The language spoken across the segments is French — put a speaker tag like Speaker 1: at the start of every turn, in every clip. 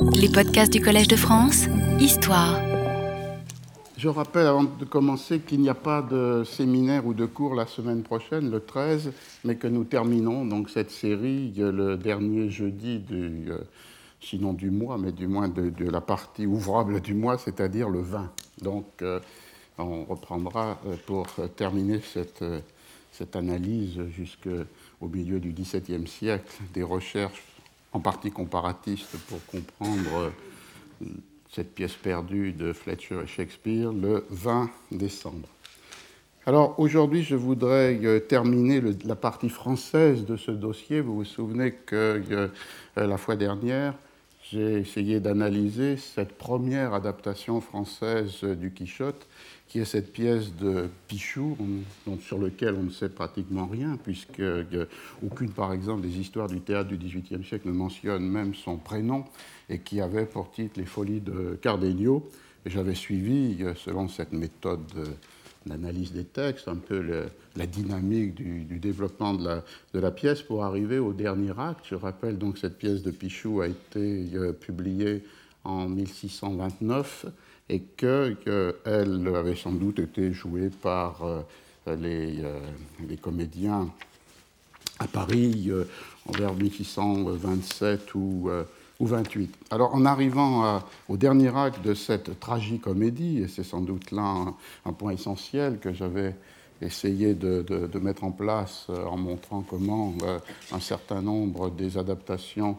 Speaker 1: Les podcasts du Collège de France, Histoire.
Speaker 2: Je rappelle avant de commencer qu'il n'y a pas de séminaire ou de cours la semaine prochaine, le 13, mais que nous terminons donc cette série le dernier jeudi du, euh, sinon du mois, mais du moins de, la partie ouvrable du mois, c'est-à-dire le 20. Donc euh, on reprendra euh, pour terminer cette, cette analyse jusqu'au milieu du XVIIe siècle des recherches en partie comparatiste pour comprendre euh, cette pièce perdue de Fletcher et Shakespeare le 20 décembre. Alors aujourd'hui, je voudrais euh, terminer la partie française de ce dossier. Vous vous souvenez que euh, la fois dernière, j'ai essayé d'analyser cette première adaptation française du Quichotte qui est cette pièce de Pichou, sur laquelle on ne sait pratiquement rien, puisque aucune, par exemple, des histoires du théâtre du XVIIIe siècle ne mentionne même son prénom, et qui avait pour titre Les Folies de Cardenio. J'avais suivi, euh, selon cette méthode d'analyse des textes, un peu la dynamique du, développement de la, pièce pour arriver au dernier acte. Je rappelle donc que cette pièce de Pichou a été euh, publiée en 1629 et qu'elle avait sans doute été jouée par euh, les, euh, les, comédiens à Paris vers 1627 ou, ou 28. Alors en arrivant au dernier acte de cette tragicomédie, et c'est sans doute là un, point essentiel que j'avais essayé de, de, mettre en place en montrant comment un certain nombre des adaptations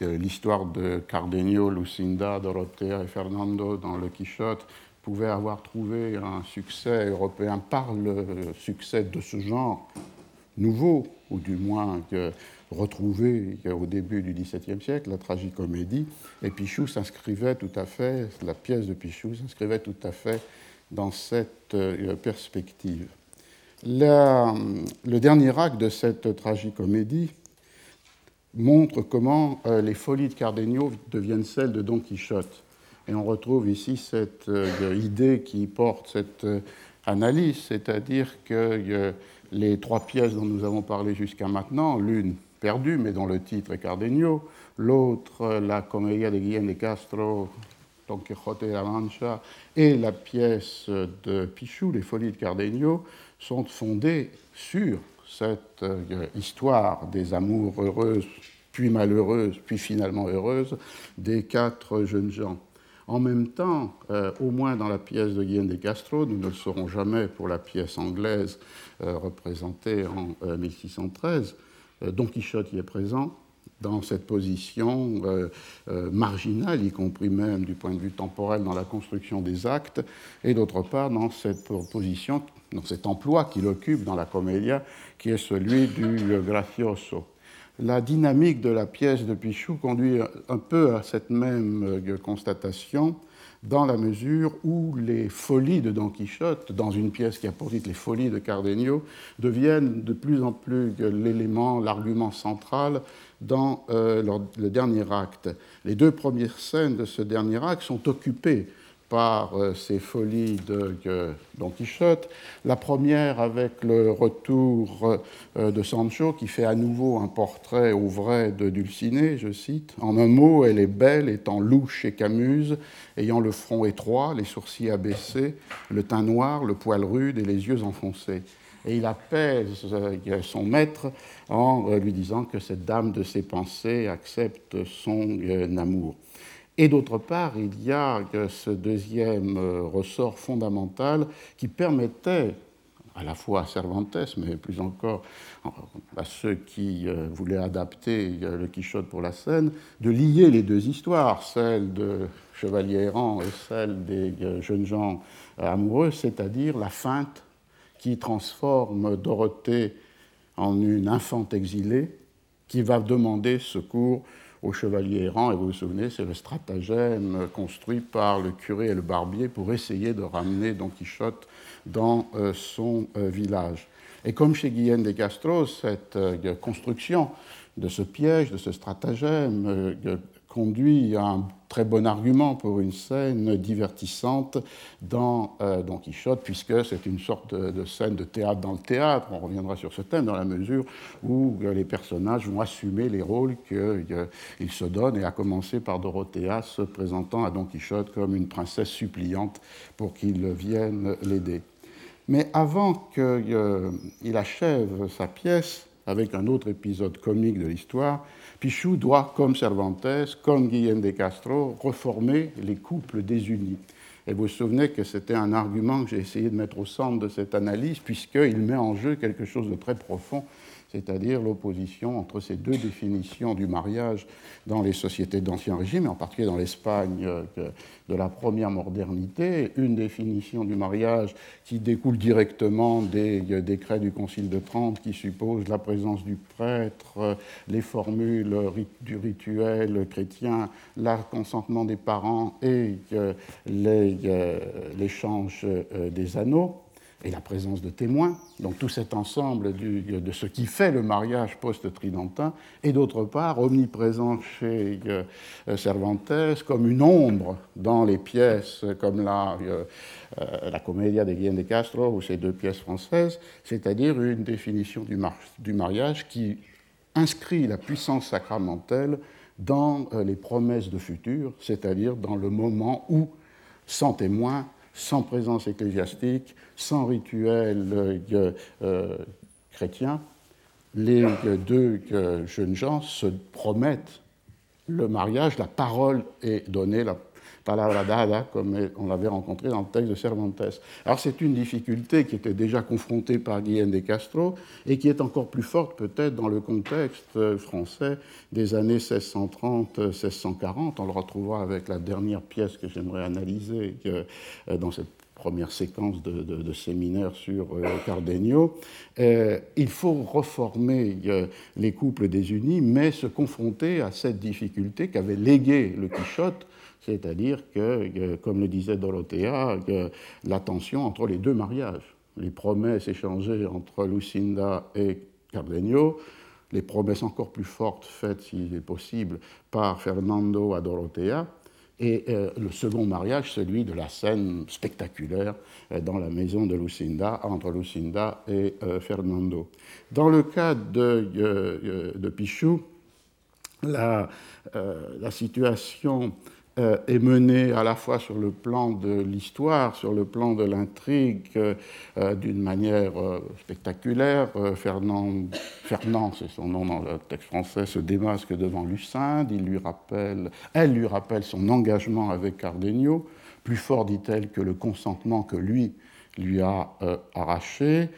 Speaker 2: l'histoire de Cardenio, Lucinda, Dorothea et Fernando dans le Quichotte pouvait avoir trouvé un succès européen par le succès de ce genre nouveau, ou du moins retrouvé au début du XVIIe siècle, la tragicomédie. Et Pichou s'inscrivait tout à fait, la pièce de Pichou s'inscrivait tout à fait dans cette euh, perspective. le dernier acte de cette tragicomédie montre comment euh, les folies de Cardenio deviennent celles de Don Quichotte. Et on retrouve ici cette euh, idée qui porte cette analyse, c'est-à-dire que les trois pièces dont nous avons parlé jusqu'à maintenant, l'une perdue, mais dont le titre est Cardenio, l'autre, la Commedia de Guillaume de Castro, Don Quixote de la Mancha, et la pièce de Pichou, Les Folies de Cardenio, sont fondées sur cette euh, histoire des amours heureuses, puis malheureuses, puis finalement heureuses, des quatre jeunes gens. En même temps, euh, au moins dans la pièce de Guillaume de Castro, nous ne le saurons jamais pour la pièce anglaise euh, représentée en 1613, Don Quichotte y est présent, dans cette position marginale, y compris même du point de vue temporel dans la construction des actes, et d'autre part dans cette position dans cet emploi qu'il occupe dans la comédia, qui est celui du gracioso. La dynamique de la pièce de Pichou conduit un peu à cette même euh, constatation, dans la mesure où les folies de Don Quichotte, dans une pièce qui a pour titre Les folies de Cardenio, deviennent de plus en plus l'élément, l'argument central dans euh, le dernier acte. Les deux premières scènes de ce dernier acte sont occupées par euh, ces folies de Don Quichotte. La première avec le retour euh, de Sancho qui fait à nouveau un portrait au vrai de Dulcinée, je cite. En un mot, elle est belle, étant louche et camuse, ayant le front étroit, les sourcils abaissés, le teint noir, le poil rude et les yeux enfoncés. Et il apaise euh, son maître en lui disant que cette dame de ses pensées accepte son amour. Et d'autre part, il y a ce deuxième euh, ressort fondamental qui permettait à la fois à Cervantes, mais plus encore à ceux qui euh, voulaient adapter euh, le Quichotte pour la scène, de lier les deux histoires, celle de Chevalier errant et celle des jeunes gens amoureux, c'est-à-dire la feinte qui transforme Dorothée en une infante exilée qui va demander secours au chevalier errant, et vous vous souvenez, c'est le stratagème construit par le curé et le barbier pour essayer de ramener Don Quichotte dans euh, son euh, village. Et comme chez Guillaume de Castro, cette euh, construction de ce piège, de ce stratagème, conduit à un très bon argument pour une scène divertissante dans euh, Don Quichotte, puisque c'est une sorte de, scène de théâtre dans le théâtre. On reviendra sur ce thème dans la mesure où euh, les personnages vont assumer les rôles qu'ils se donnent, et à commencer par Dorothea se présentant à Don Quichotte comme une princesse suppliante pour qu'il vienne l'aider. Mais avant qu'il achève sa pièce, avec un autre épisode comique de l'histoire, Pichou doit, comme Cervantes, comme Guillaume de Castro, reformer les couples désunis. Et vous vous souvenez que c'était un argument que j'ai essayé de mettre au centre de cette analyse, puisqu'il met en jeu quelque chose de très profond c'est-à-dire l'opposition entre ces deux définitions du mariage dans les sociétés d'Ancien Régime, et en particulier dans l'Espagne euh, de la première modernité, une définition du mariage qui découle directement des euh, décrets du Concile de Trente qui suppose la présence du prêtre, euh, les formules du rituel chrétien, le consentement des parents et l'échange des anneaux et la présence de témoins, donc tout cet ensemble de ce qui fait le mariage post-tridentin, et d'autre part omniprésent chez euh, Cervantes comme une ombre dans les pièces comme la, euh, euh, la Commedia de Guillaume de Castro ou ces deux pièces françaises, c'est-à-dire une définition du, du, mariage qui inscrit la puissance sacramentelle dans les promesses de futur, c'est-à-dire dans le moment où, sans témoins, sans présence ecclésiastique, sans rituel euh, euh, chrétien, les deux euh, jeunes gens se promettent le mariage, la parole est donnée, palabra dada, comme on l'avait rencontré dans le texte de Cervantes. Alors c'est une difficulté qui était déjà confrontée par Guillaume de Castro et qui est encore plus forte peut-être dans le contexte français des années 1630-1640. On le retrouvera avec la dernière pièce que j'aimerais analyser euh, dans cette première séquence de, séminaire sur euh, Cardenio. Euh, il faut reformer les couples désunis, mais se confronter à cette difficulté qu'avait légué le Quichotte c'est-à-dire que, euh, comme le disait Dorothea, la tension entre les deux mariages, les promesses échangées entre Lucinda et Cardenio, les promesses encore plus fortes faites, s'il est possible, par Fernando à Dorothea, et euh, le second mariage, celui de la scène spectaculaire euh, dans la maison de Lucinda, entre Lucinda et Fernando. Dans le cas de, de Pichou, la, situation euh, est menée à la fois sur le plan de l'histoire, sur le plan de l'intrigue, euh, euh, d'une manière spectaculaire. Fernand, Fernand c'est son nom dans le texte français, se démasque devant Lucinde. Il lui rappelle, elle lui rappelle son engagement avec Cardenio, plus fort, dit-elle, que le consentement que lui lui a arraché.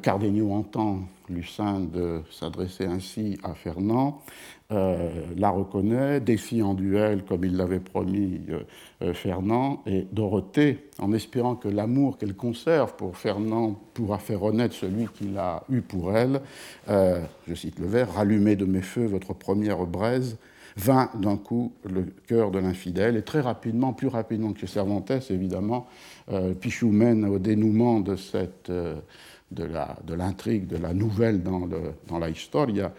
Speaker 2: Cardenio entend Lucinde s'adresser ainsi à Fernand. Euh, la reconnaît, défie en duel, comme il l'avait promis euh, euh, Fernand, et Dorothée, en espérant que l'amour qu'elle conserve pour Fernand pourra faire renaître celui qu'il a eu pour elle, je cite le vers, rallumez de mes feux votre première braise, vint d'un coup le cœur de l'infidèle, et très rapidement, plus rapidement que Cervantes, évidemment, Pichou mène au dénouement de cette de l'intrigue, de, de, la nouvelle dans, le, la Historia,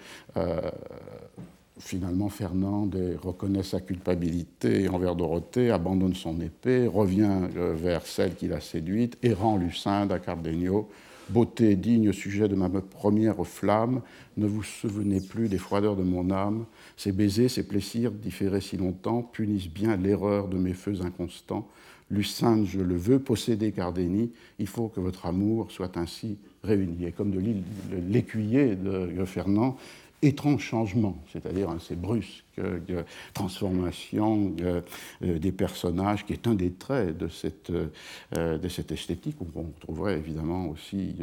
Speaker 2: finalement, Fernand reconnaît sa culpabilité envers Dorothée, abandonne son épée, revient euh, vers celle qu'il a séduite et rend Lucinde à Cardenio. Beauté digne sujet de ma première flamme, ne vous souvenez plus des froideurs de mon âme. Ces baisers, ces plaisirs différés si longtemps punissent bien l'erreur de mes feux inconstants. Lucinde, je le veux, posséder Cardénie, il faut que votre amour soit ainsi réuni. Et comme de l'écuyer de Fernand, étrange changement, c'est-à-dire assez brusque euh, transformation euh, euh, des personnages, qui est un des traits de cette, de cette esthétique, qu'on trouverait évidemment aussi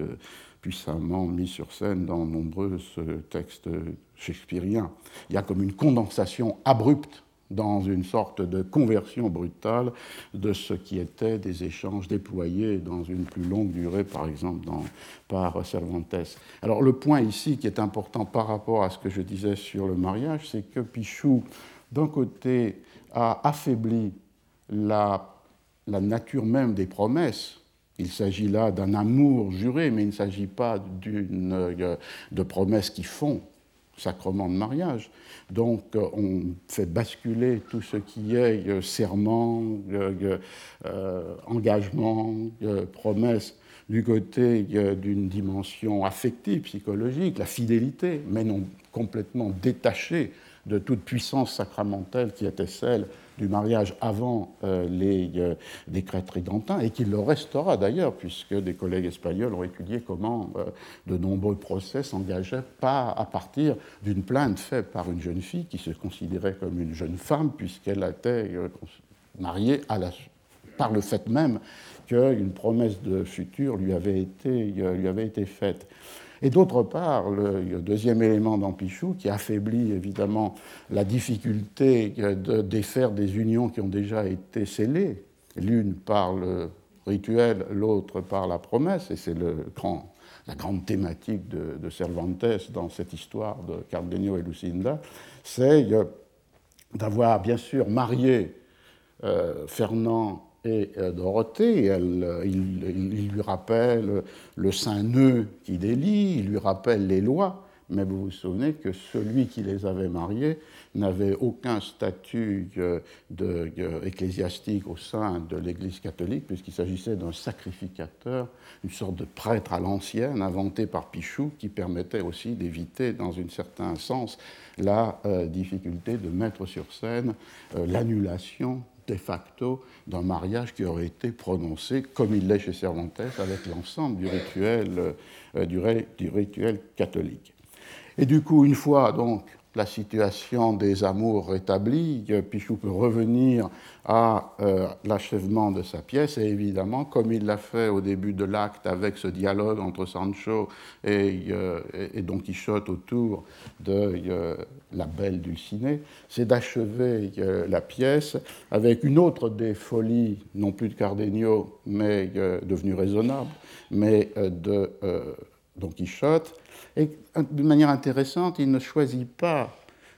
Speaker 2: puissamment mis sur scène dans nombreux textes shakespeariens. Il y a comme une condensation abrupte dans une sorte de conversion brutale de ce qui était des échanges déployés dans une plus longue durée, par exemple dans, par Cervantes. Alors le point ici qui est important par rapport à ce que je disais sur le mariage, c'est que Pichou, d'un côté, a affaibli la, la nature même des promesses il s'agit là d'un amour juré, mais il ne s'agit pas d'une, de promesses qui font sacrement de mariage. Donc on fait basculer tout ce qui est serment, engagement, promesse du côté d'une dimension affective, psychologique, la fidélité, mais non complètement détachée de toute puissance sacramentelle qui était celle du mariage avant euh, les euh, décrets tridentins, et qui le restera d'ailleurs, puisque des collègues espagnols ont étudié comment euh, de nombreux procès s'engageaient pas à partir d'une plainte faite par une jeune fille qui se considérait comme une jeune femme, puisqu'elle était mariée par le fait même qu'une promesse de futur lui avait été faite. Et d'autre part, le, deuxième élément dans Pichou, qui affaiblit évidemment la difficulté de défaire des unions qui ont déjà été scellées, l'une par le rituel, l'autre par la promesse, et c'est la grande thématique de, Cervantes dans cette histoire de Cardenio et Lucinda, c'est d'avoir bien sûr marié euh, Fernand et euh, Dorothée. Elle, il, lui rappelle le saint nœud qui délie, il lui rappelle les lois, mais vous vous souvenez que celui qui les avait mariés n'avait aucun statut euh, euh, ecclésiastique au sein de l'Église catholique, puisqu'il s'agissait d'un sacrificateur, une sorte de prêtre à l'ancienne, inventé par Pichou, qui permettait aussi d'éviter, dans un certain sens, la difficulté de mettre sur scène l'annulation de facto d'un mariage qui aurait été prononcé, comme il l'est chez Cervantes, avec l'ensemble du rituel, euh, du, rituel catholique. Et du coup, une fois donc la situation des amours rétablie, Pichou peut revenir à euh, l'achèvement de sa pièce, et évidemment, comme il l'a fait au début de l'acte avec ce dialogue entre Sancho et, euh, Don Quichotte autour de euh, la belle Dulcinée, c'est d'achever la pièce avec une autre des folies, non plus de Cardenio, mais devenue raisonnable, mais de Don Quichotte, et d'une manière intéressante, il ne choisit pas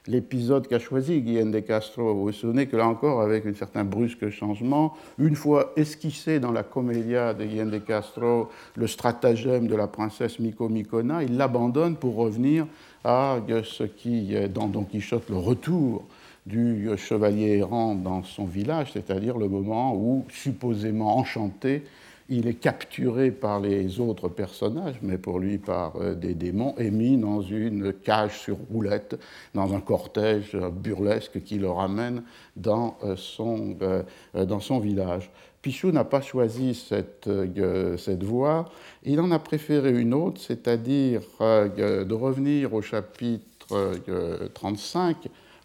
Speaker 2: l'épisode qu'a choisi Guillaume de Castro. Vous vous souvenez que là encore, avec un certain brusque changement, une fois esquissé dans la comédia de Guillaume de Castro le stratagème de la princesse Miko Mikona, il l'abandonne pour revenir à ce qui est dans Don Quichotte le retour du chevalier errant dans son village, c'est-à-dire le moment où, supposément enchanté, il est capturé par les autres personnages, mais pour lui par euh, des démons, et mis dans une cage sur roulette, dans un cortège burlesque qui le ramène dans euh, son, euh, dans son village. Pichou n'a pas choisi cette, cette voie, il en a préféré une autre, c'est-à-dire de revenir au chapitre 35,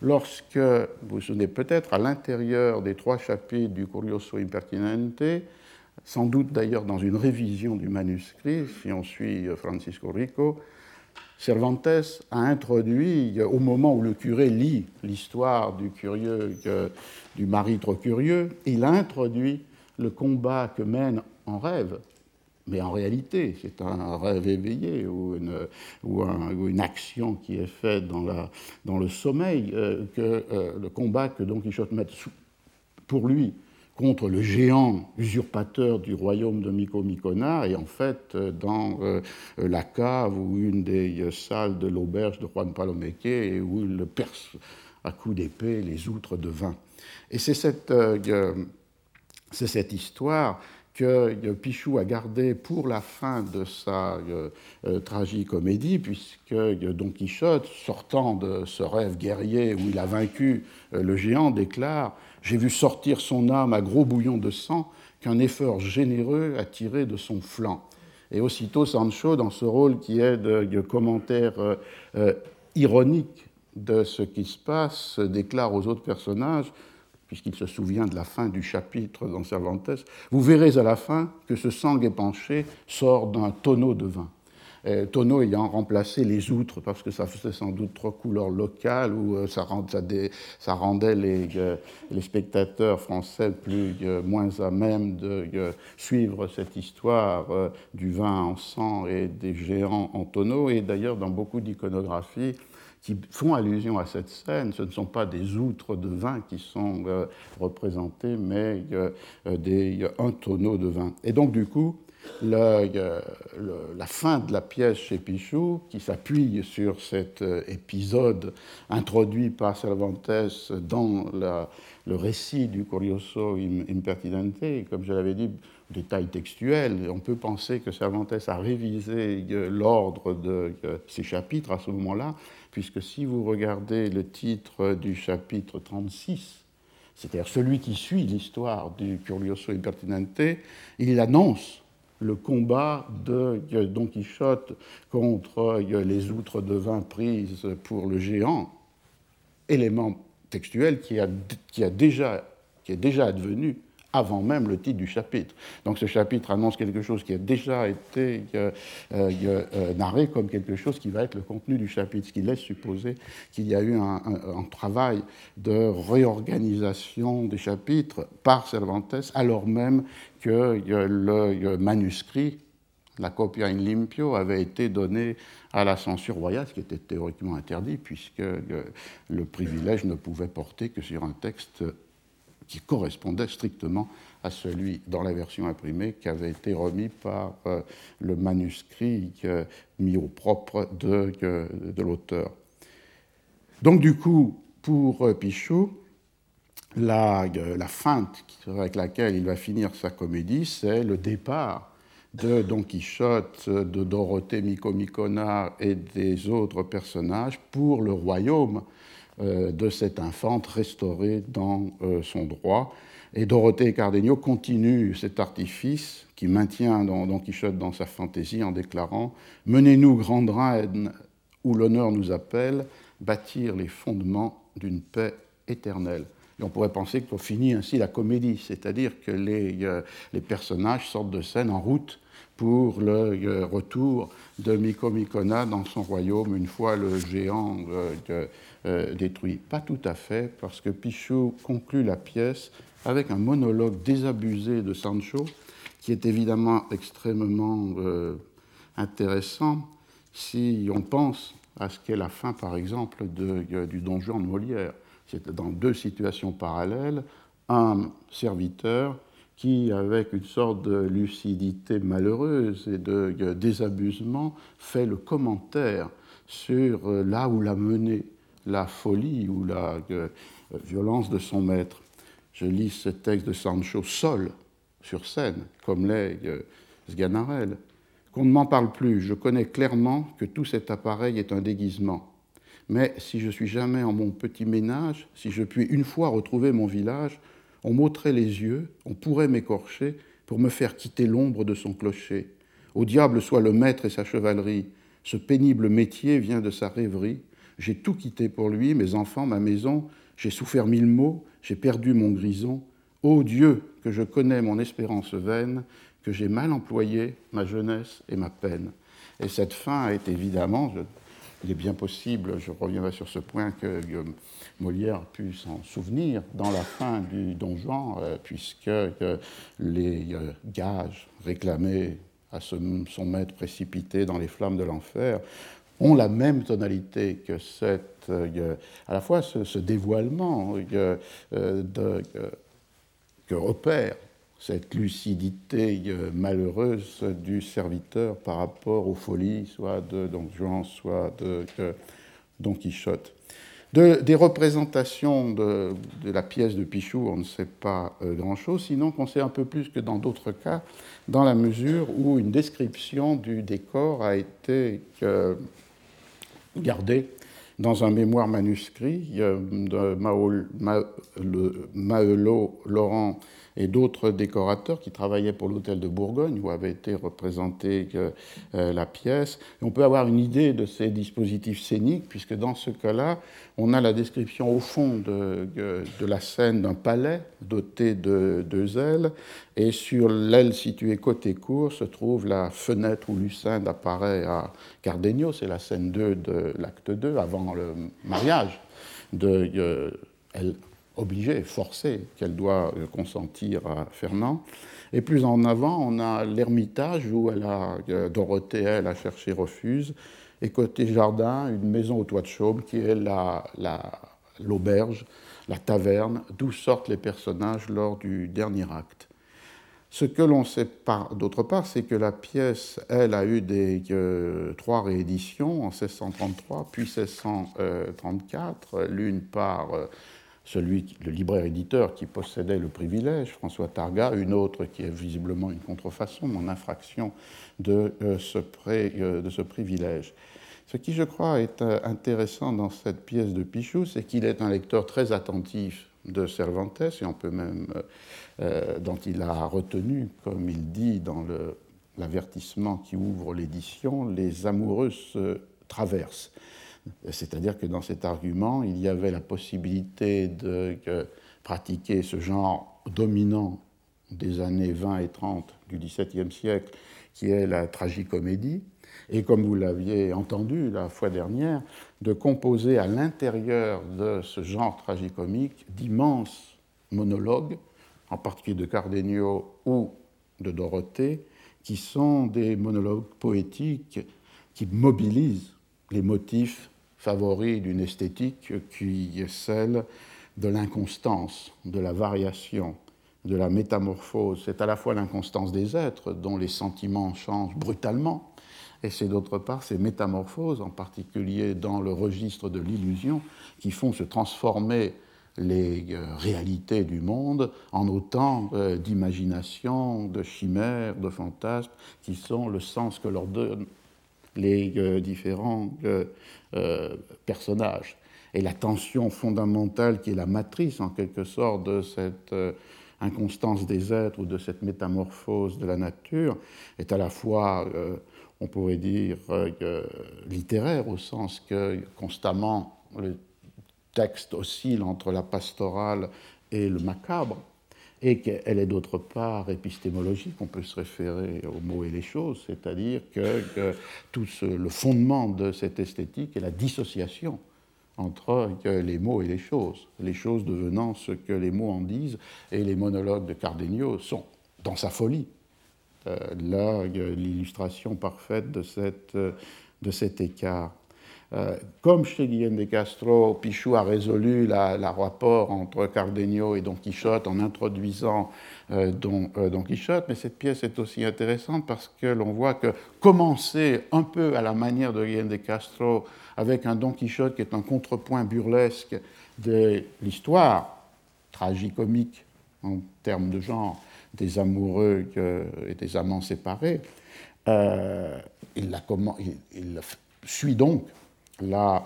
Speaker 2: lorsque, vous vous souvenez peut-être, à l'intérieur des trois chapitres du Curioso Impertinente, sans doute d'ailleurs dans une révision du manuscrit, si on suit euh, Francisco Rico, Cervantes a introduit, au moment où le curé lit l'histoire du, curieux, du mari trop curieux, il a introduit le combat que mène en rêve, mais en réalité, c'est un rêve éveillé ou une, action qui est faite dans, le sommeil, euh, euh, le combat que Don Quichotte met pour lui contre le géant usurpateur du royaume de Micomicona, et en fait dans euh, la cave ou une des salles de l'auberge de Juan Palomeque, où il perce à coups d'épée les outres de vin. Et c'est cette, euh, cette histoire que Pichou a gardée pour la fin de sa euh, tragicomédie, puisque Don Quichotte, sortant de ce rêve guerrier où il a vaincu le géant, déclare j'ai vu sortir son âme à gros bouillons de sang qu'un effort généreux a tiré de son flanc. Et aussitôt Sancho, dans ce rôle qui est de, commentaire euh, euh, ironique de ce qui se passe, déclare aux autres personnages, puisqu'il se souvient de la fin du chapitre dans Cervantes, Vous verrez à la fin que ce sang épanché sort d'un tonneau de vin. Euh, tonneau ayant remplacé les outres parce que ça faisait sans doute trop couleur locale ou euh, ça, rendait euh, les, spectateurs français plus, moins à même de suivre cette histoire du vin en sang et des géants en tonneau. Et d'ailleurs, dans beaucoup d'iconographies, qui font allusion à cette scène, ce ne sont pas des outres de vin qui sont représentés, mais des, un tonneau de vin. Et donc, du coup, le, la fin de la pièce chez Pichou, qui s'appuie sur cet euh, épisode introduit par Cervantes dans le récit du Curioso Impertinente, comme je l'avais dit, détail textuel, on peut penser que Cervantes a révisé euh, l'ordre de euh, ces chapitres à ce moment-là, puisque si vous regardez le titre du chapitre 36, c'est-à-dire celui qui suit l'histoire du Curioso Impertinente, il annonce le combat de Don Quichotte contre les outres de vin prises pour le géant, élément textuel qui, a, qui, a déjà, qui est déjà advenu avant même le titre du chapitre. Donc ce chapitre annonce quelque chose qui a déjà été euh, euh, euh, narré comme quelque chose qui va être le contenu du chapitre, ce qui laisse supposer qu'il y a eu un, travail de réorganisation des chapitres par Cervantes, alors même que le manuscrit, la copia in limpio, avait été donné à la censure royale, ce qui était théoriquement interdit, puisque le privilège ne pouvait porter que sur un texte qui correspondait strictement à celui dans la version imprimée qui avait été remis par euh, le manuscrit euh, mis au propre de, de l'auteur. Donc du coup, pour euh, Pichot, la, feinte avec laquelle il va finir sa comédie, c'est le départ de Don Quichotte, de Dorothée Micomicona et des autres personnages pour le royaume euh, de cette infante restaurée dans euh, son droit. Et Dorothée Cardenio continuent cet artifice qui maintient Don Quichotte dans sa fantaisie en déclarant Menez-nous, grande reine, où l'honneur nous appelle, bâtir les fondements d'une paix éternelle. Et on pourrait penser qu'on finit ainsi la comédie, c'est-à-dire que les, euh, les, personnages sortent de scène en route pour le retour de Micomicona dans son royaume une fois le géant euh, détruit. Pas tout à fait, parce que Pichot conclut la pièce avec un monologue désabusé de Sancho, qui est évidemment extrêmement euh, intéressant si on pense à ce qu'est la fin, par exemple, de, euh, du donjon de Molière. C'est dans deux situations parallèles, un serviteur qui, avec une sorte de lucidité malheureuse et de désabusement, fait le commentaire sur là où l'a mené la folie ou la euh, violence de son maître. Je lis ce texte de Sancho seul, sur scène, comme l'est euh, Sganarelle. Qu'on ne m'en parle plus, je connais clairement que tout cet appareil est un déguisement. Mais si je suis jamais en mon petit ménage, si je puis une fois retrouver mon village, on m'ôterait les yeux, on pourrait m'écorcher pour me faire quitter l'ombre de son clocher. Au diable soit le maître et sa chevalerie, ce pénible métier vient de sa rêverie, j'ai tout quitté pour lui, mes enfants, ma maison, j'ai souffert mille maux, j'ai perdu mon grison. Ô Dieu, que je connais mon espérance vaine, que j'ai mal employé ma jeunesse et ma peine. Et cette fin est évidemment, il est bien possible, je reviendrai sur ce point, que Molière pu s'en souvenir dans la fin du donjon, euh, puisque les euh, gages réclamés à son maître précipité dans les flammes de l'enfer ont la même tonalité que cette, euh, à la fois ce, dévoilement euh, euh, que repère cette lucidité malheureuse du serviteur par rapport aux folies, soit de Don Juan, soit de Don Quichotte. des représentations de, la pièce de Pichou, on ne sait pas grand-chose, sinon qu'on sait un peu plus que dans d'autres cas, dans la mesure où une description du décor a été gardé dans un mémoire manuscrit de Maelot Laurent et d'autres décorateurs qui travaillaient pour l'hôtel de Bourgogne où avait été représentée euh, la pièce. on peut avoir une idée de ces dispositifs scéniques puisque dans ce cas-là, on a la description au fond de, de la scène d'un palais doté de deux ailes et sur l'aile située côté cour se trouve la fenêtre où Lucinde apparaît à Cardenio, c'est la scène 2 de l'acte 2 avant le mariage de euh, obligée, forcée, qu'elle doit euh, consentir à Fernand. Et plus en avant, on a l'ermitage où elle a, euh, Dorothée, elle, a cherché refuse. Et côté jardin, une maison au toit de chaume qui est l'auberge, la, la taverne, d'où sortent les personnages lors du dernier acte. Ce que l'on sait d'autre part, c'est que la pièce, elle, a eu des, trois rééditions en 1633, puis 1634, l'une par celui, le libraire-éditeur qui possédait le privilège, François Targa, une autre qui est visiblement une contrefaçon, mon infraction de, euh, ce, euh, de ce privilège. Ce qui, je crois, est euh, intéressant dans cette pièce de Pichou, c'est qu'il est un lecteur très attentif de Cervantes, et on peut même, dont il a retenu, comme il dit dans l'avertissement qui ouvre l'édition, les amoureux se traversent. C'est-à-dire que dans cet argument, il y avait la possibilité de pratiquer ce genre dominant des années 20 et 30 du XVIIe siècle, qui est la tragicomédie, et comme vous l'aviez entendu la fois dernière, de composer à l'intérieur de ce genre tragicomique d'immenses monologues, en particulier de Cardenio ou de Dorothée, qui sont des monologues poétiques qui mobilisent les motifs favoris d'une esthétique qui est celle de l'inconstance, de la variation, de la métamorphose. C'est à la fois l'inconstance des êtres, dont les sentiments changent brutalement, et c'est d'autre part ces métamorphoses, en particulier dans le registre de l'illusion, qui font se transformer les euh, réalités du monde en autant euh, d'imagination, de chimères, de fantasmes, qui sont le sens que leur donnent les euh, différents personnages. Et la tension fondamentale qui est la matrice, en quelque sorte, de cette inconstance des êtres ou de cette métamorphose de la nature est à la fois, on pourrait dire, euh, littéraire, au sens que constamment le texte oscille entre la pastorale et le macabre, et qu'elle est d'autre part épistémologique, on peut se référer aux mots et les choses, c'est-à-dire que, tout le fondement de cette esthétique est la dissociation entre les mots et les choses, les choses devenant ce que les mots en disent, et les monologues de Cardenio sont, dans sa folie, euh, là l'illustration parfaite de, cette, de cet écart. Euh, comme chez Guillaume de Castro, Pichou a résolu la, rapport entre Cardenio et Don Quichotte en introduisant euh, Don, Don, Quichotte, mais cette pièce est aussi intéressante parce que l'on voit que commencer un peu à la manière de Guillaume de Castro avec un Don Quichotte qui est un contrepoint burlesque de l'histoire tragicomique en termes de genre des amoureux et des amants séparés, euh, il, il, suit donc la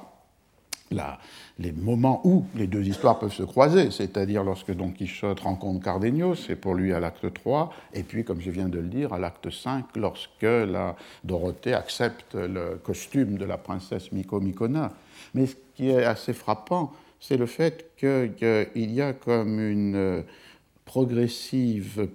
Speaker 2: les moments où les deux histoires peuvent se croiser, c'est-à-dire lorsque Don Quichotte rencontre Cardenio, c'est pour lui à l'acte 3, et puis, comme je viens de le dire, à l'acte 5, lorsque la Dorothée accepte le costume de la princesse Miko Mikona. Mais ce qui est assez frappant, c'est le fait qu'il y a comme une progressive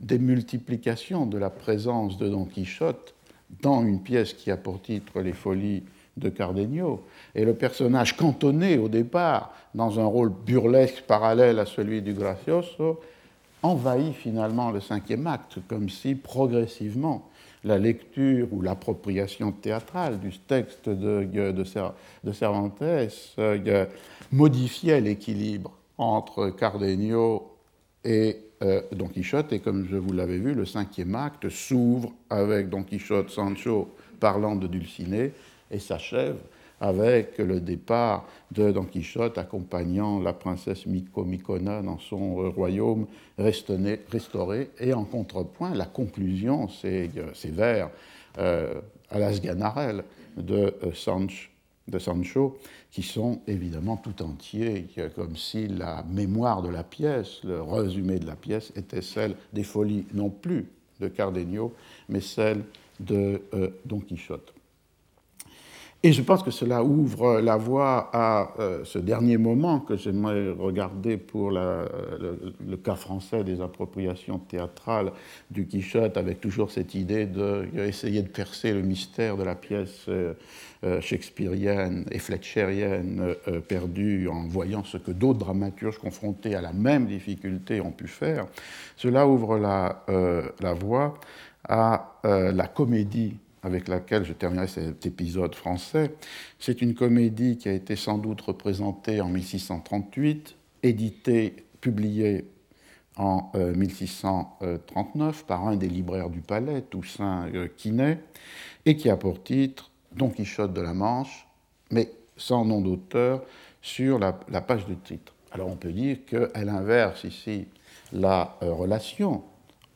Speaker 2: démultiplication de la présence de Don Quichotte dans une pièce qui a pour titre Les Folies de Cardenio. Et le personnage cantonné au départ dans un rôle burlesque parallèle à celui du Gracioso envahit finalement le cinquième acte, comme si progressivement la lecture ou l'appropriation théâtrale du texte de, de, Cervantes euh, modifiait l'équilibre entre Cardenio et euh, Don Quichotte. Et comme je vous l'avais vu, le cinquième acte s'ouvre avec Don Quichotte Sancho parlant de Dulcinée et s'achève avec le départ de Don Quichotte accompagnant la princesse Micomicona dans son royaume restauré, et en contrepoint la conclusion, ces, vers euh, Ganarelle euh, de Sancho, qui sont évidemment tout entiers, comme si la mémoire de la pièce, le résumé de la pièce, était celle des folies non plus de Cardenio, mais celle de euh, Don Quichotte. Et je pense que cela ouvre la voie à euh, ce dernier moment que j'aimerais regarder pour le, cas français des appropriations théâtrales du Quichotte, avec toujours cette idée d'essayer de, de, percer le mystère de la pièce euh, euh, shakespearienne et fletcherienne perdue en voyant ce que d'autres dramaturges confrontés à la même difficulté ont pu faire. Cela ouvre la voie à la comédie avec laquelle je terminerai cet épisode français. C'est une comédie qui a été sans doute représentée en 1638, éditée, publiée en 1639 par un des libraires du palais, Toussaint Quinet, et qui a pour titre Don Quichotte de la Manche, mais sans nom d'auteur, sur la, page de titre. Alors on peut dire qu'elle inverse ici la relation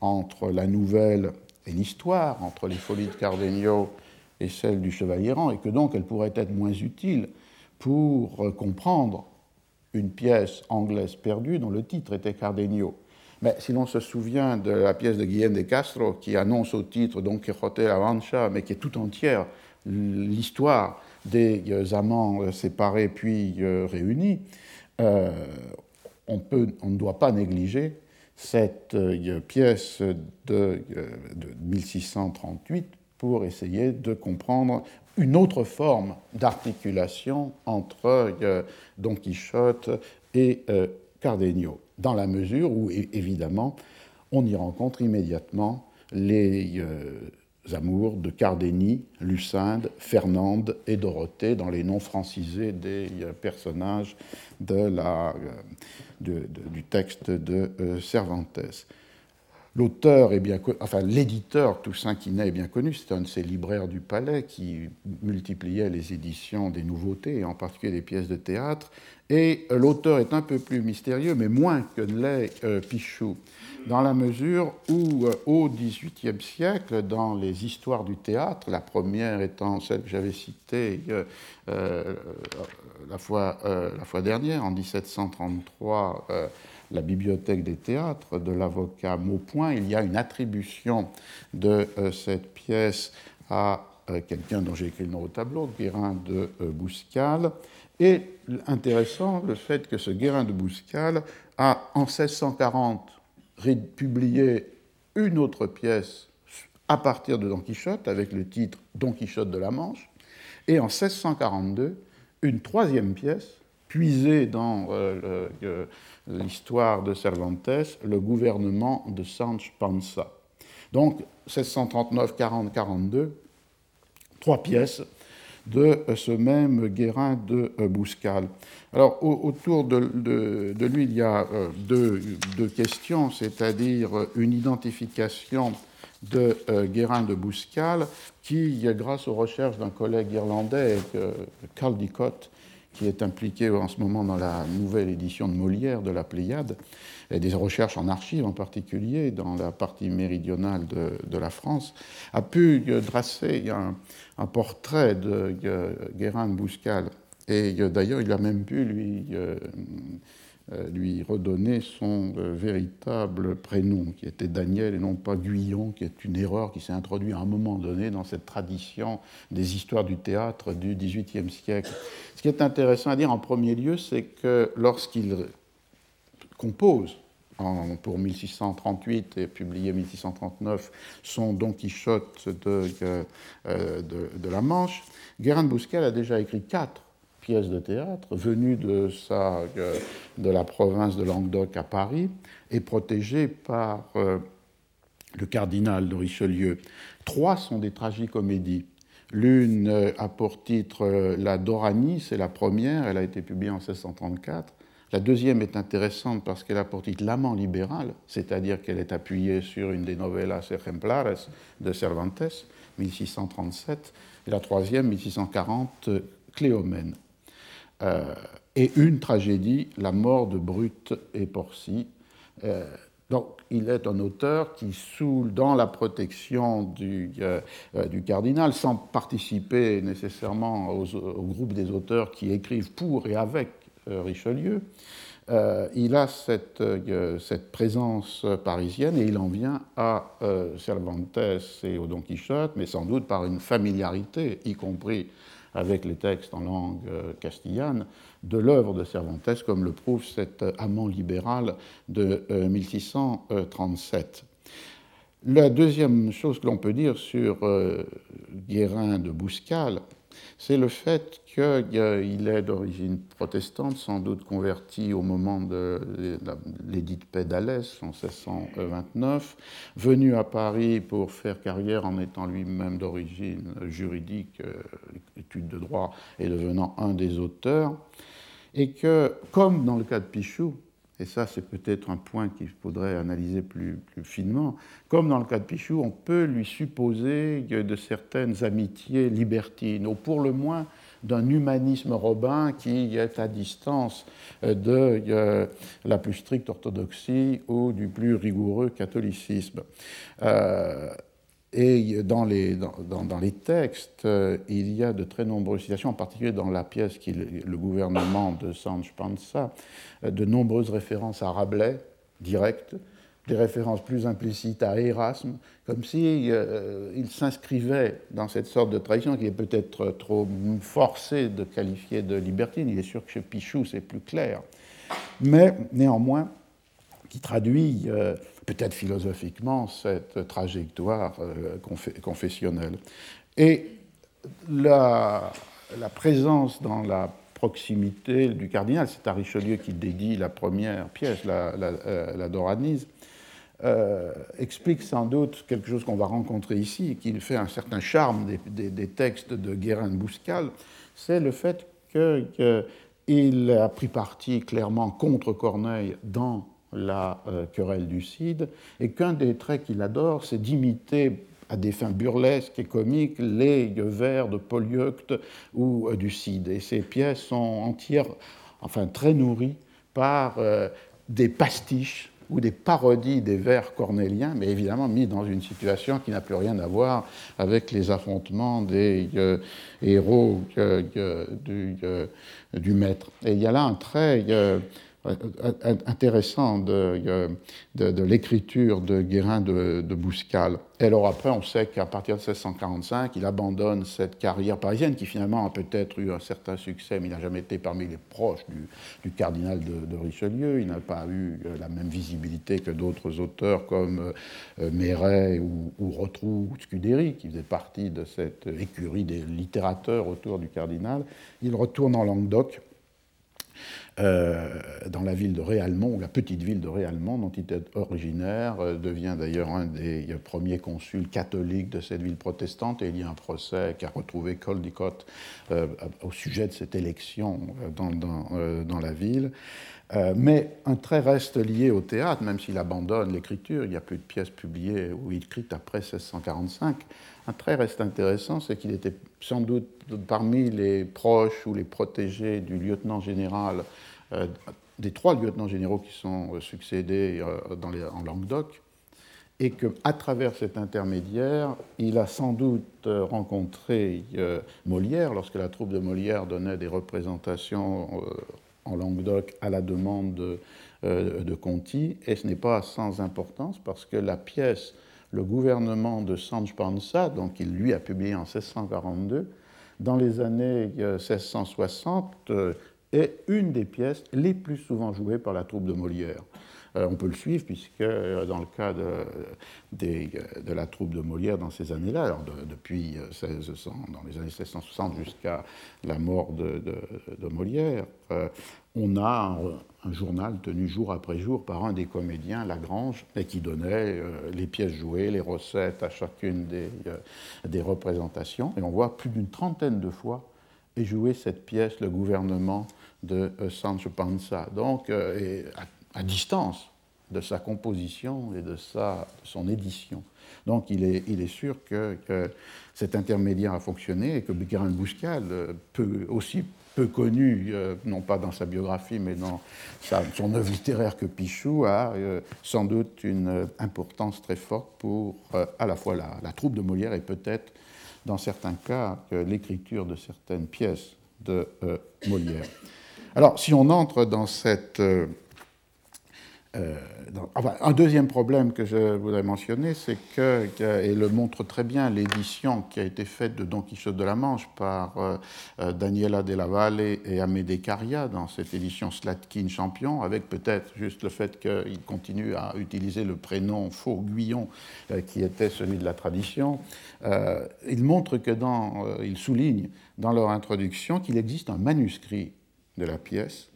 Speaker 2: entre la nouvelle et l'histoire, entre les folies de Cardenio et celles du Chevalier Errant, et que donc elle pourrait être moins utile pour comprendre une pièce anglaise perdue dont le titre était Cardenio. Mais si l'on se souvient de la pièce de Guillaume de Castro qui annonce au titre Don Quixote la Mancha, mais qui est tout entière l'histoire des euh, amants euh, séparés puis euh, réunis, on, ne doit pas négliger cette pièce de, de 1638 pour essayer de comprendre une autre forme d'articulation entre Don Quichotte et Cardenio, dans la mesure où, évidemment, on y rencontre immédiatement les amours de Cardénie, Lucinde, Fernande et Dorothée dans les noms francisés des euh, personnages de la, euh, du texte de euh, Cervantes. L'auteur est bien enfin l'éditeur Toussaint Quinet est bien connu, c'est un de ces libraires du palais qui multipliait les éditions des nouveautés, en particulier des pièces de théâtre. Et l'auteur est un peu plus mystérieux, mais moins que l'est Pichou dans la mesure où, euh, au XVIIIe siècle, dans les histoires du théâtre, la première étant celle que j'avais citée euh, euh, la, fois, la fois dernière, en 1733, la bibliothèque des théâtres de l'avocat Maupoint, il y a une attribution de cette pièce à quelqu'un dont j'ai écrit le nom au tableau, Guérin de Bouscal. Et intéressant le fait que ce Guérin de Bouscal a, en 1640, publié une autre pièce à partir de Don Quichotte avec le titre Don Quichotte de la Manche, et en 1642, une troisième pièce puisée dans euh, l'histoire de Cervantes, le gouvernement de Sancho Panza. Donc 1639, 40, 42, trois pièces de ce même Guérin de euh, Bouscal. Alors, autour de, lui, il y a euh, deux, questions, c'est-à-dire une identification de euh, Guérin de Bouscal, qui, grâce aux recherches d'un collègue irlandais, Carl Dicott, qui est impliqué en ce moment dans la nouvelle édition de Molière de la Pléiade, des recherches en archives en particulier dans la partie méridionale de, la France, a pu dresser un, portrait de Guérin de Bouscal. Et d'ailleurs, il a même pu lui, euh, euh, lui redonner son euh, véritable prénom, qui était Daniel et non pas Guyon, qui est une erreur qui s'est introduite à un moment donné dans cette tradition des histoires du théâtre du XVIIIe siècle. Ce qui est intéressant à dire en premier lieu, c'est que lorsqu'il compose pour 1638 et publié 1639 son Don Quichotte de, de, de la Manche, Guérin de Bouscal a déjà écrit quatre pièces de théâtre venues de, sa, de la province de Languedoc à Paris et protégées par euh, le cardinal de Richelieu. Trois sont des tragicomédies. L'une euh, a pour titre euh, La Doranie, c'est la première, elle a été publiée en 1634. La deuxième est intéressante parce qu'elle a pour titre L'amant libéral, c'est-à-dire qu'elle est appuyée sur une des novellas ejemplares de Cervantes, 1637. Et la troisième, 1640, Cléomène. Euh, et une tragédie, La mort de Brute et Porcy. Euh, donc, il est un auteur qui, sous, dans la protection euh, du cardinal, sans participer nécessairement au groupe des auteurs qui écrivent pour et avec Richelieu, il a cette, cette, présence parisienne et il en vient à Cervantes et au Don Quichotte, mais sans doute par une familiarité, y compris avec les textes en langue euh, castillane de l'œuvre de Cervantes, comme le prouve cet amant libéral de 1637. Euh, La deuxième chose que l'on peut dire sur euh, Guérin de Bouscal, c'est le fait qu'il est d'origine protestante, sans doute converti au moment de l'édit de paix d'Alès en 1629, venu à Paris pour faire carrière en étant lui-même d'origine juridique, euh, étude de droit, et devenant un des auteurs, et que, comme dans le cas de Pichou, et ça c'est peut-être un point qu'il faudrait analyser plus, finement, comme dans le cas de Pichou, on peut lui supposer de certaines amitiés libertines, ou pour le moins d'un humanisme robin qui est à distance de euh, la plus stricte orthodoxie ou du plus rigoureux catholicisme. Euh, et dans les, dans, les textes, euh, il y a de très nombreuses citations, en particulier dans la pièce qui le gouvernement de Sanche Panza, euh, de nombreuses références à Rabelais, directes, des références plus implicites à Erasme, comme s'il euh, s'inscrivait dans cette sorte de tradition qui est peut-être trop forcée de qualifier de libertine. Il est sûr que chez Pichou, c'est plus clair. Mais néanmoins, qui traduit peut-être philosophiquement, cette trajectoire euh, confessionnelle. Et la, présence dans la proximité du cardinal, c'est à Richelieu qui dédie la première pièce, la, la, euh, Doranise, euh, explique sans doute quelque chose qu'on va rencontrer ici, qui fait un certain charme des, textes de Guérin de Bouscal, c'est le fait qu'il a pris parti clairement contre Corneille dans la euh, querelle du Cid, et qu'un des traits qu'il adore, c'est d'imiter à des fins burlesques et comiques les vers de Polyeucte ou euh, du Cid. Et ces pièces sont entières, enfin très nourries par euh, des pastiches ou des parodies des vers cornéliens, mais évidemment mis dans une situation qui n'a plus rien à voir avec les affrontements des héros du, du, maître. Et il y a là un trait intéressant de, de, l'écriture de Guérin de, Bouscal. Et alors après, on sait qu'à partir de 1645, il abandonne cette carrière parisienne qui finalement a peut-être eu un certain succès, mais il n'a jamais été parmi les proches du, cardinal de, Richelieu. Il n'a pas eu euh, la même visibilité que d'autres auteurs comme euh, Méret ou, ou Rotrou ou Scudéry, qui faisaient partie de cette écurie des littérateurs autour du cardinal. Il retourne en Languedoc euh, dans la ville de Réalmont, ou la petite ville de Réalmont, dont il était originaire, euh, devient d'ailleurs un des premiers consuls catholiques de cette ville protestante, et il y a un procès qui a retrouvé Caldicott euh, au sujet de cette élection dans, dans, dans la ville. Mais un trait reste lié au théâtre, même s'il abandonne l'écriture. Il n'y a plus de pièces publiées ou écrites après 1645. Un trait reste intéressant, c'est qu'il était sans doute parmi les proches ou les protégés du lieutenant général, euh, des trois lieutenants généraux qui sont euh, succédés euh, dans les, en Languedoc, et qu'à travers cet intermédiaire, il a sans doute rencontré Molière, lorsque la troupe de Molière donnait des représentations en Languedoc à la demande de, de Conti, et ce n'est pas sans importance parce que la pièce le gouvernement de Sancho Panza, donc il lui a publié en 1642, dans les années 1660, euh, est une des pièces les plus souvent jouées par la troupe de Molière. Euh, on peut le suivre puisque euh, dans le cas de, la troupe de Molière dans ces années-là, alors depuis 1600, dans les années 1660 jusqu'à la mort de, Molière, on a un, journal tenu jour après jour par un des comédiens, Lagrange, et qui donnait les pièces jouées, les recettes à chacune des, représentations. Et on voit plus d'une trentaine de fois jouer cette pièce, le gouvernement de Sancho Panza. Donc, distance de sa composition et de, sa, son édition. Donc il est, il est sûr que, cet intermédiaire a fonctionné et que Guérin Bouscal, euh, peut, aussi peu connu, euh, non pas dans sa biographie, mais dans son œuvre littéraire que Pichou, a euh, sans doute une importance très forte pour à la fois la, troupe de Molière et peut-être, dans certains cas, l'écriture de certaines pièces de Molière. Alors, si on entre dans cette euh, un deuxième problème que je voudrais mentionner, c'est que, et le montre très bien l'édition qui a été faite de Don Quichotte de la Manche par euh, euh, Daniela de la Valle et Amédée Caria dans cette édition Slatkin Champion, avec peut-être juste le fait qu'il continue à utiliser le prénom faux Guyon qui était celui de la tradition. il montre que dans, il souligne dans leur introduction qu'il existe un manuscrit de la pièce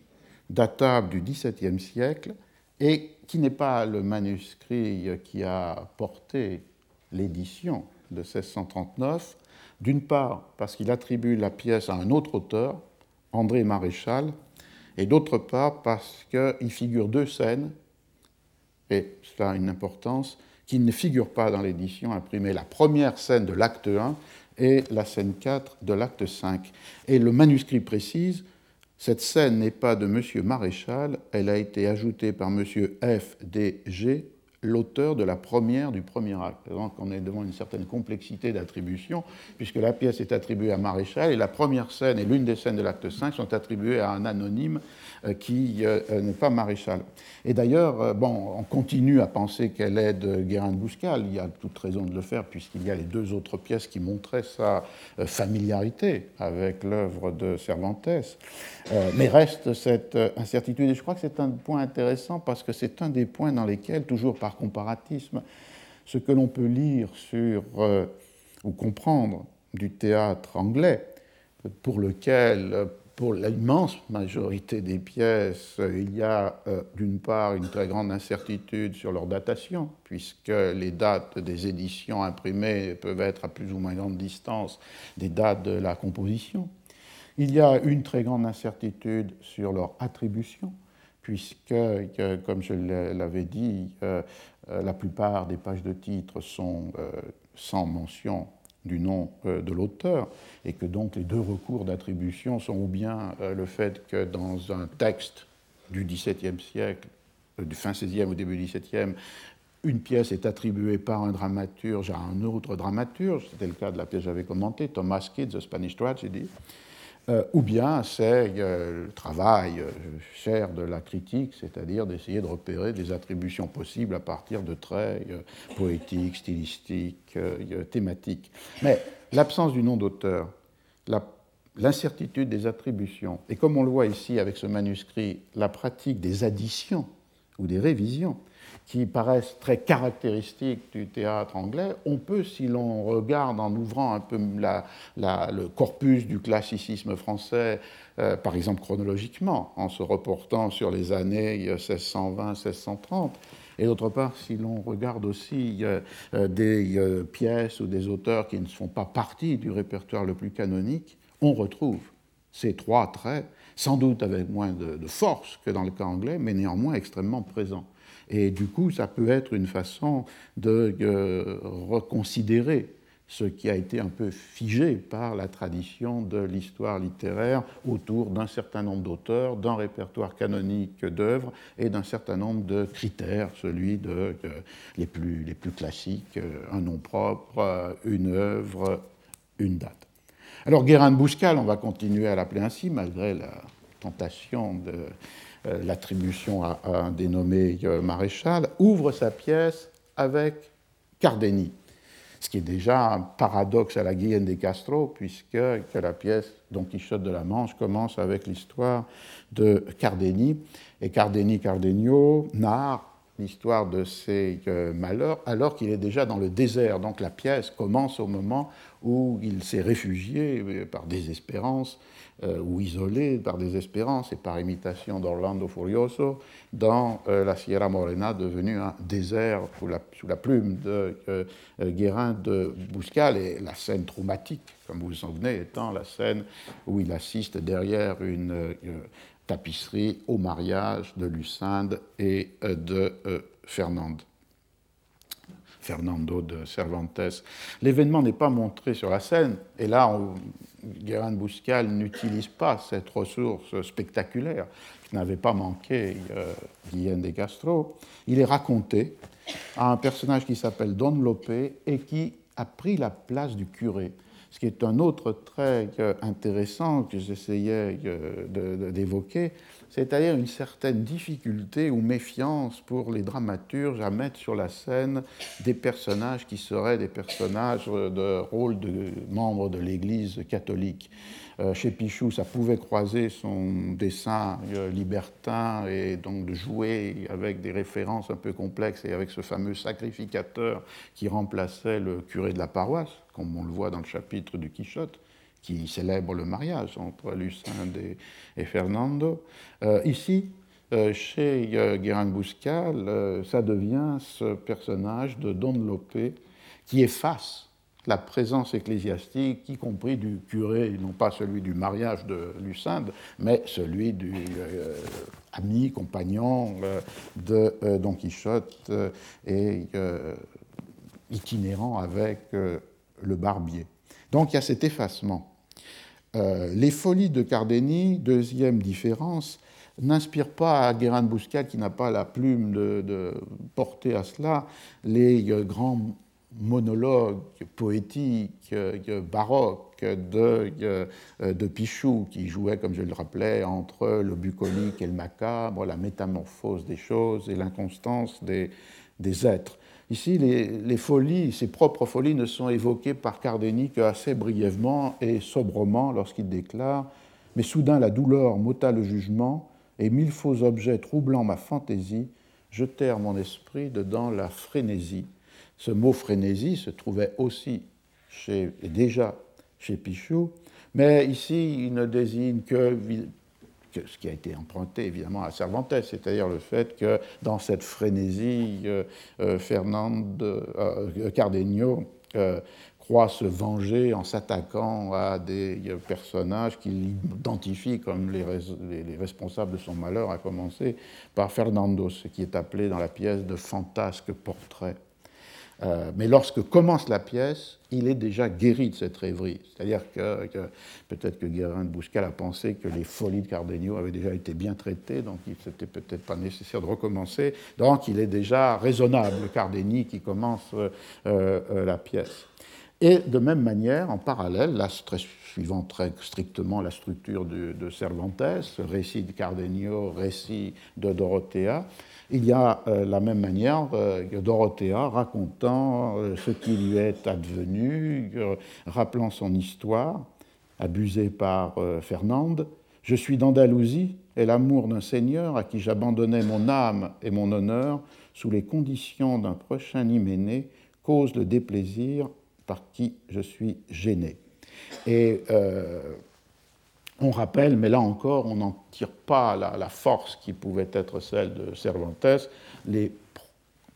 Speaker 2: datable du XVIIe siècle et qui n'est pas le manuscrit qui a porté l'édition de 1639, d'une part parce qu'il attribue la pièce à un autre auteur, André Maréchal, et d'autre part parce qu'il figure deux scènes, et cela a une importance, qui ne figurent pas dans l'édition imprimée. La première scène de l'acte 1 et la scène 4 de l'acte 5. Et le manuscrit précise, cette scène n'est pas de M. Maréchal, elle a été ajoutée par M. F. L'auteur de la première du premier acte. Donc on est devant une certaine complexité d'attribution, puisque la pièce est attribuée à Maréchal et la première scène et l'une des scènes de l'acte 5 sont attribuées à un anonyme euh, qui euh, euh, n'est pas Maréchal. Et d'ailleurs, bon, on continue à penser qu'elle est de Guérin de Bouscal, il y a toute raison de le faire, puisqu'il y a les deux autres pièces qui montraient sa familiarité avec l'œuvre de Cervantes. Mais reste cette incertitude, et je crois que c'est un point intéressant parce que c'est un des points dans lesquels, toujours par comparatisme, ce que l'on peut lire sur ou comprendre du théâtre anglais, pour lequel, pour l'immense majorité des pièces, il y a euh, d'une part une très grande incertitude sur leur datation, puisque les dates des éditions imprimées peuvent être à plus ou moins grande distance des dates de la composition. Il y a une très grande incertitude sur leur attribution, puisque, comme je l'avais dit, euh, euh, la plupart des pages de titres sont sans mention du nom euh, de l'auteur, et que donc les deux recours d'attribution sont ou bien euh, le fait que dans un texte du XVIIe siècle, euh, du fin XVIe au début XVIIe, une pièce est attribuée par un dramaturge à un autre dramaturge, c'était le cas de la pièce que j'avais commentée, Thomas Kidd, The Spanish Tragedy, euh, ou bien c'est euh, le travail euh, cher de la critique, c'est-à-dire d'essayer de repérer des attributions possibles à partir de traits poétiques, stylistiques, thématiques. Mais l'absence du nom d'auteur, l'incertitude des attributions, et comme on le voit ici avec ce manuscrit, la pratique des additions ou des révisions, qui paraissent très caractéristiques du théâtre anglais, on peut, si l'on regarde en ouvrant un peu le corpus du classicisme français, euh, par exemple chronologiquement, en se reportant sur les années 1620-1630, et d'autre part, si l'on regarde aussi euh, des pièces ou des auteurs qui ne font pas partie du répertoire le plus canonique, on retrouve ces trois traits, sans doute avec moins de force que dans le cas anglais, mais néanmoins extrêmement présents. Et du coup, ça peut être une façon de euh, reconsidérer ce qui a été un peu figé par la tradition de l'histoire littéraire autour d'un certain nombre d'auteurs, d'un répertoire canonique d'œuvres et d'un certain nombre de critères, celui de euh, les, plus, les plus classiques, euh, un nom propre, une œuvre, une date. Alors Guérin de Bouscal, on va continuer à l'appeler ainsi, malgré la tentation de euh, l'attribution à, un dénommé euh, maréchal, ouvre sa pièce avec Cardeni, ce qui est déjà un paradoxe à la Guyenne des Castro, puisque la pièce Don Quichotte de la Manche commence avec l'histoire de Cardeni, et Cardeni Cardenio narre l'histoire de ses euh, malheurs alors qu'il est déjà dans le désert. Donc la pièce commence au moment où il s'est réfugié par désespérance euh, ou isolé par désespérance et par imitation d'Orlando Furioso dans euh, la Sierra Morena, devenue un désert sous la, plume de euh, Guérin de Bouscal, et la scène traumatique, comme vous vous souvenez, étant la scène où il assiste derrière une tapisserie au mariage de Lucinde et de Fernande. Fernando de Cervantes. L'événement n'est pas montré sur la scène, et là, Guérin de Bouscal n'utilise pas cette ressource spectaculaire qui n'avait pas manqué euh, de Castro. Il est raconté à un personnage qui s'appelle Don Lopé et qui a pris la place du curé ce qui est un autre trait euh, intéressant que j'essayais euh, d'évoquer, c'est-à-dire une certaine difficulté ou méfiance pour les dramaturges à mettre sur la scène des personnages qui seraient des personnages de rôle de membres de l'Église catholique. Euh, chez Pichou, ça pouvait croiser son dessin libertin et donc de jouer avec des références un peu complexes et avec ce fameux sacrificateur qui remplaçait le curé de la paroisse comme on le voit dans le chapitre du Quichotte, qui célèbre le mariage entre Lucinde et, Fernando. Euh, ici, euh, chez euh, Guérin Bouscal, ça devient ce personnage de Don Lope qui efface la présence ecclésiastique, y compris du curé, non pas celui du mariage de Lucinde, mais celui du euh, ami, compagnon euh, de euh, Don Quichotte et itinérant avec le barbier. Donc il y a cet effacement. les folies de Cardeni, deuxième différence, n'inspirent pas à Guérin de qui n'a pas la plume de porter à cela, les grands monologue poétique, baroque de, de Pichou, qui jouait, comme je le rappelais, entre le bucolique et le macabre, la métamorphose des choses et l'inconstance des, des, êtres. Ici, les, les, folies, ses propres folies, ne sont évoquées par Cardeni qu'assez brièvement et sobrement lorsqu'il déclare Mais soudain la douleur m'ôta le jugement, et mille faux objets troublant ma fantaisie jetèrent mon esprit dedans la frénésie ce mot frénésie se trouvait aussi et déjà chez Pichou, mais ici il ne désigne que, ce qui a été emprunté évidemment à Cervantes, c'est-à-dire le fait que dans cette frénésie, euh, euh, Fernand euh, Cardenio croit se venger en s'attaquant à des personnages qu'il identifie comme les, responsables de son malheur, à commencer par Fernando, ce qui est appelé dans la pièce de fantasque portrait. Euh, mais lorsque commence la pièce, il est déjà guéri de cette rêverie. C'est-à-dire que, peut-être que Guérin de Bouscal a pensé que les folies de Cardenio avaient déjà été bien traitées, donc il n'était peut-être pas nécessaire de recommencer. Donc il est déjà raisonnable, le Cardeni, qui commence euh, euh, la pièce. Et de même manière, en parallèle, là, suivant très strictement la structure de, Cervantes, récit de Cardenio, récit de Dorothea, il y a euh, la même manière euh, Dorothea racontant euh, ce qui lui est advenu, rappelant son histoire, abusée par Fernande. Je suis d'Andalousie et l'amour d'un seigneur à qui j'abandonnais mon âme et mon honneur sous les conditions d'un prochain hyménée cause le déplaisir par qui je suis gêné. Et on rappelle, mais là encore, on n'en tire pas la, force qui pouvait être celle de Cervantes, les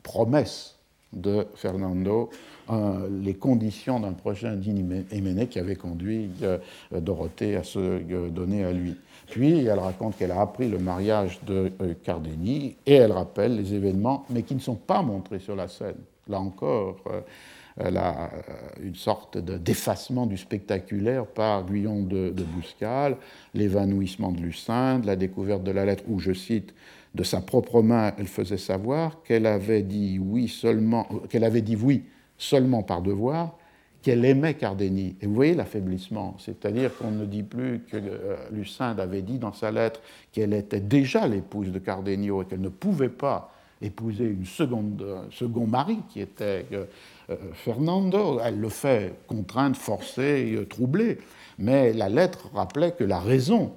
Speaker 2: promesses de Fernando, euh, les conditions d'un prochain Hyménée qui avait conduit euh, Dorothée à se euh, donner à lui. Puis elle raconte qu'elle a appris le mariage de Cardeni et elle rappelle les événements, mais qui ne sont pas montrés sur la scène. Là encore, la, une sorte d'effacement du spectaculaire par Guyon de, de Bouscal, l'évanouissement de Lucinde, la découverte de la lettre où, je cite, de sa propre main, elle faisait savoir qu'elle avait dit oui seulement, qu'elle avait dit oui seulement par devoir, qu'elle aimait Cardeni. Et vous voyez l'affaiblissement, c'est-à-dire qu'on ne dit plus que euh, Lucinde avait dit dans sa lettre qu'elle était déjà l'épouse de Cardenio et qu'elle ne pouvait pas épouser une seconde, second mari qui était euh, euh, Fernando. Elle le fait contrainte, forcée, euh, troublée. Mais la lettre rappelait que la raison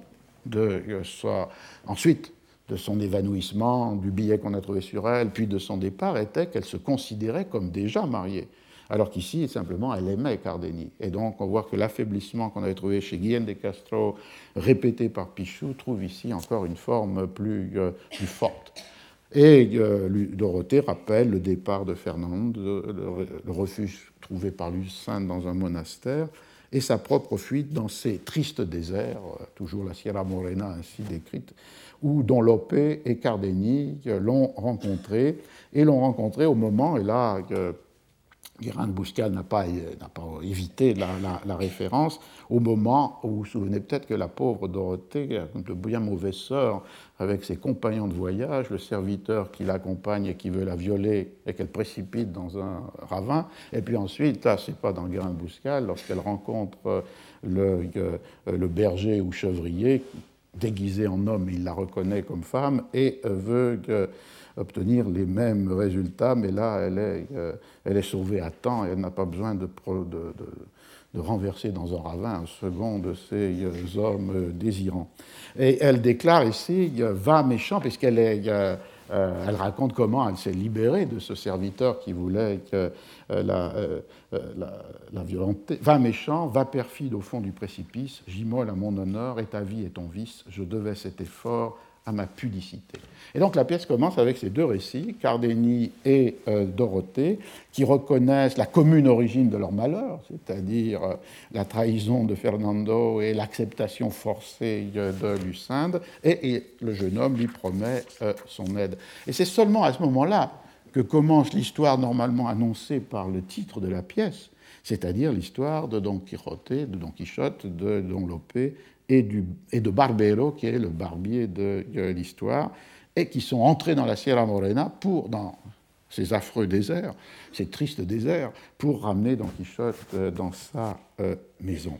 Speaker 2: de soit ensuite de son évanouissement, du billet qu'on a trouvé sur elle, puis de son départ, était qu'elle se considérait comme déjà mariée. Alors qu'ici, simplement, elle aimait Cardeni. Et donc, on voit que l'affaiblissement qu'on avait trouvé chez Guillaume de Castro, répété par Pichou, trouve ici encore une forme plus, plus forte. Et euh, Dorothée rappelle le départ de Fernande, le, refuge trouvé par Lucinde dans un monastère, et sa propre fuite dans ces tristes déserts, euh, toujours la Sierra Morena ainsi décrite, où Don Lope et Cardeni euh, l'ont rencontré, et l'ont rencontré au moment, et là, Guérin de Bouscal n'a pas, pas, évité la, référence au moment où vous vous souvenez peut-être que la pauvre Dorothée, de bien mauvaise sœur, avec ses compagnons de voyage, le serviteur qui l'accompagne et qui veut la violer et qu'elle précipite dans un ravin, et puis ensuite, là, c'est pas dans Guérin de Bouscal, lorsqu'elle rencontre le, euh, le berger ou chevrier, déguisé en homme, il la reconnaît comme femme et veut que obtenir les mêmes résultats, mais là, elle est, euh, elle est sauvée à temps et elle n'a pas besoin de, renverser dans un ravin un second de ces euh, hommes euh, désirants. Et elle déclare ici, va méchant, puisqu'elle est... elle raconte comment elle s'est libérée de ce serviteur qui voulait la, la, la, violenter. Va méchant, va perfide au fond du précipice, j'immole à mon honneur, et ta vie est ton vice, je devais cet effort à ma pudicité. Et donc la pièce commence avec ces deux récits, Cardénie et euh, Dorothée, qui reconnaissent la commune origine de leur malheur, c'est-à-dire euh, la trahison de Fernando et l'acceptation forcée de Lucinde, et, le jeune homme lui promet euh, son aide. Et c'est seulement à ce moment-là que commence l'histoire normalement annoncée par le titre de la pièce, c'est-à-dire l'histoire de Don Quixote, de Don Quichotte, de Don Lope et, de Barbero, qui est le barbier de l'histoire et qui sont entrés dans la Sierra Morena pour, dans ces affreux déserts, ces tristes déserts, pour ramener Don Quichotte euh, dans sa euh, maison.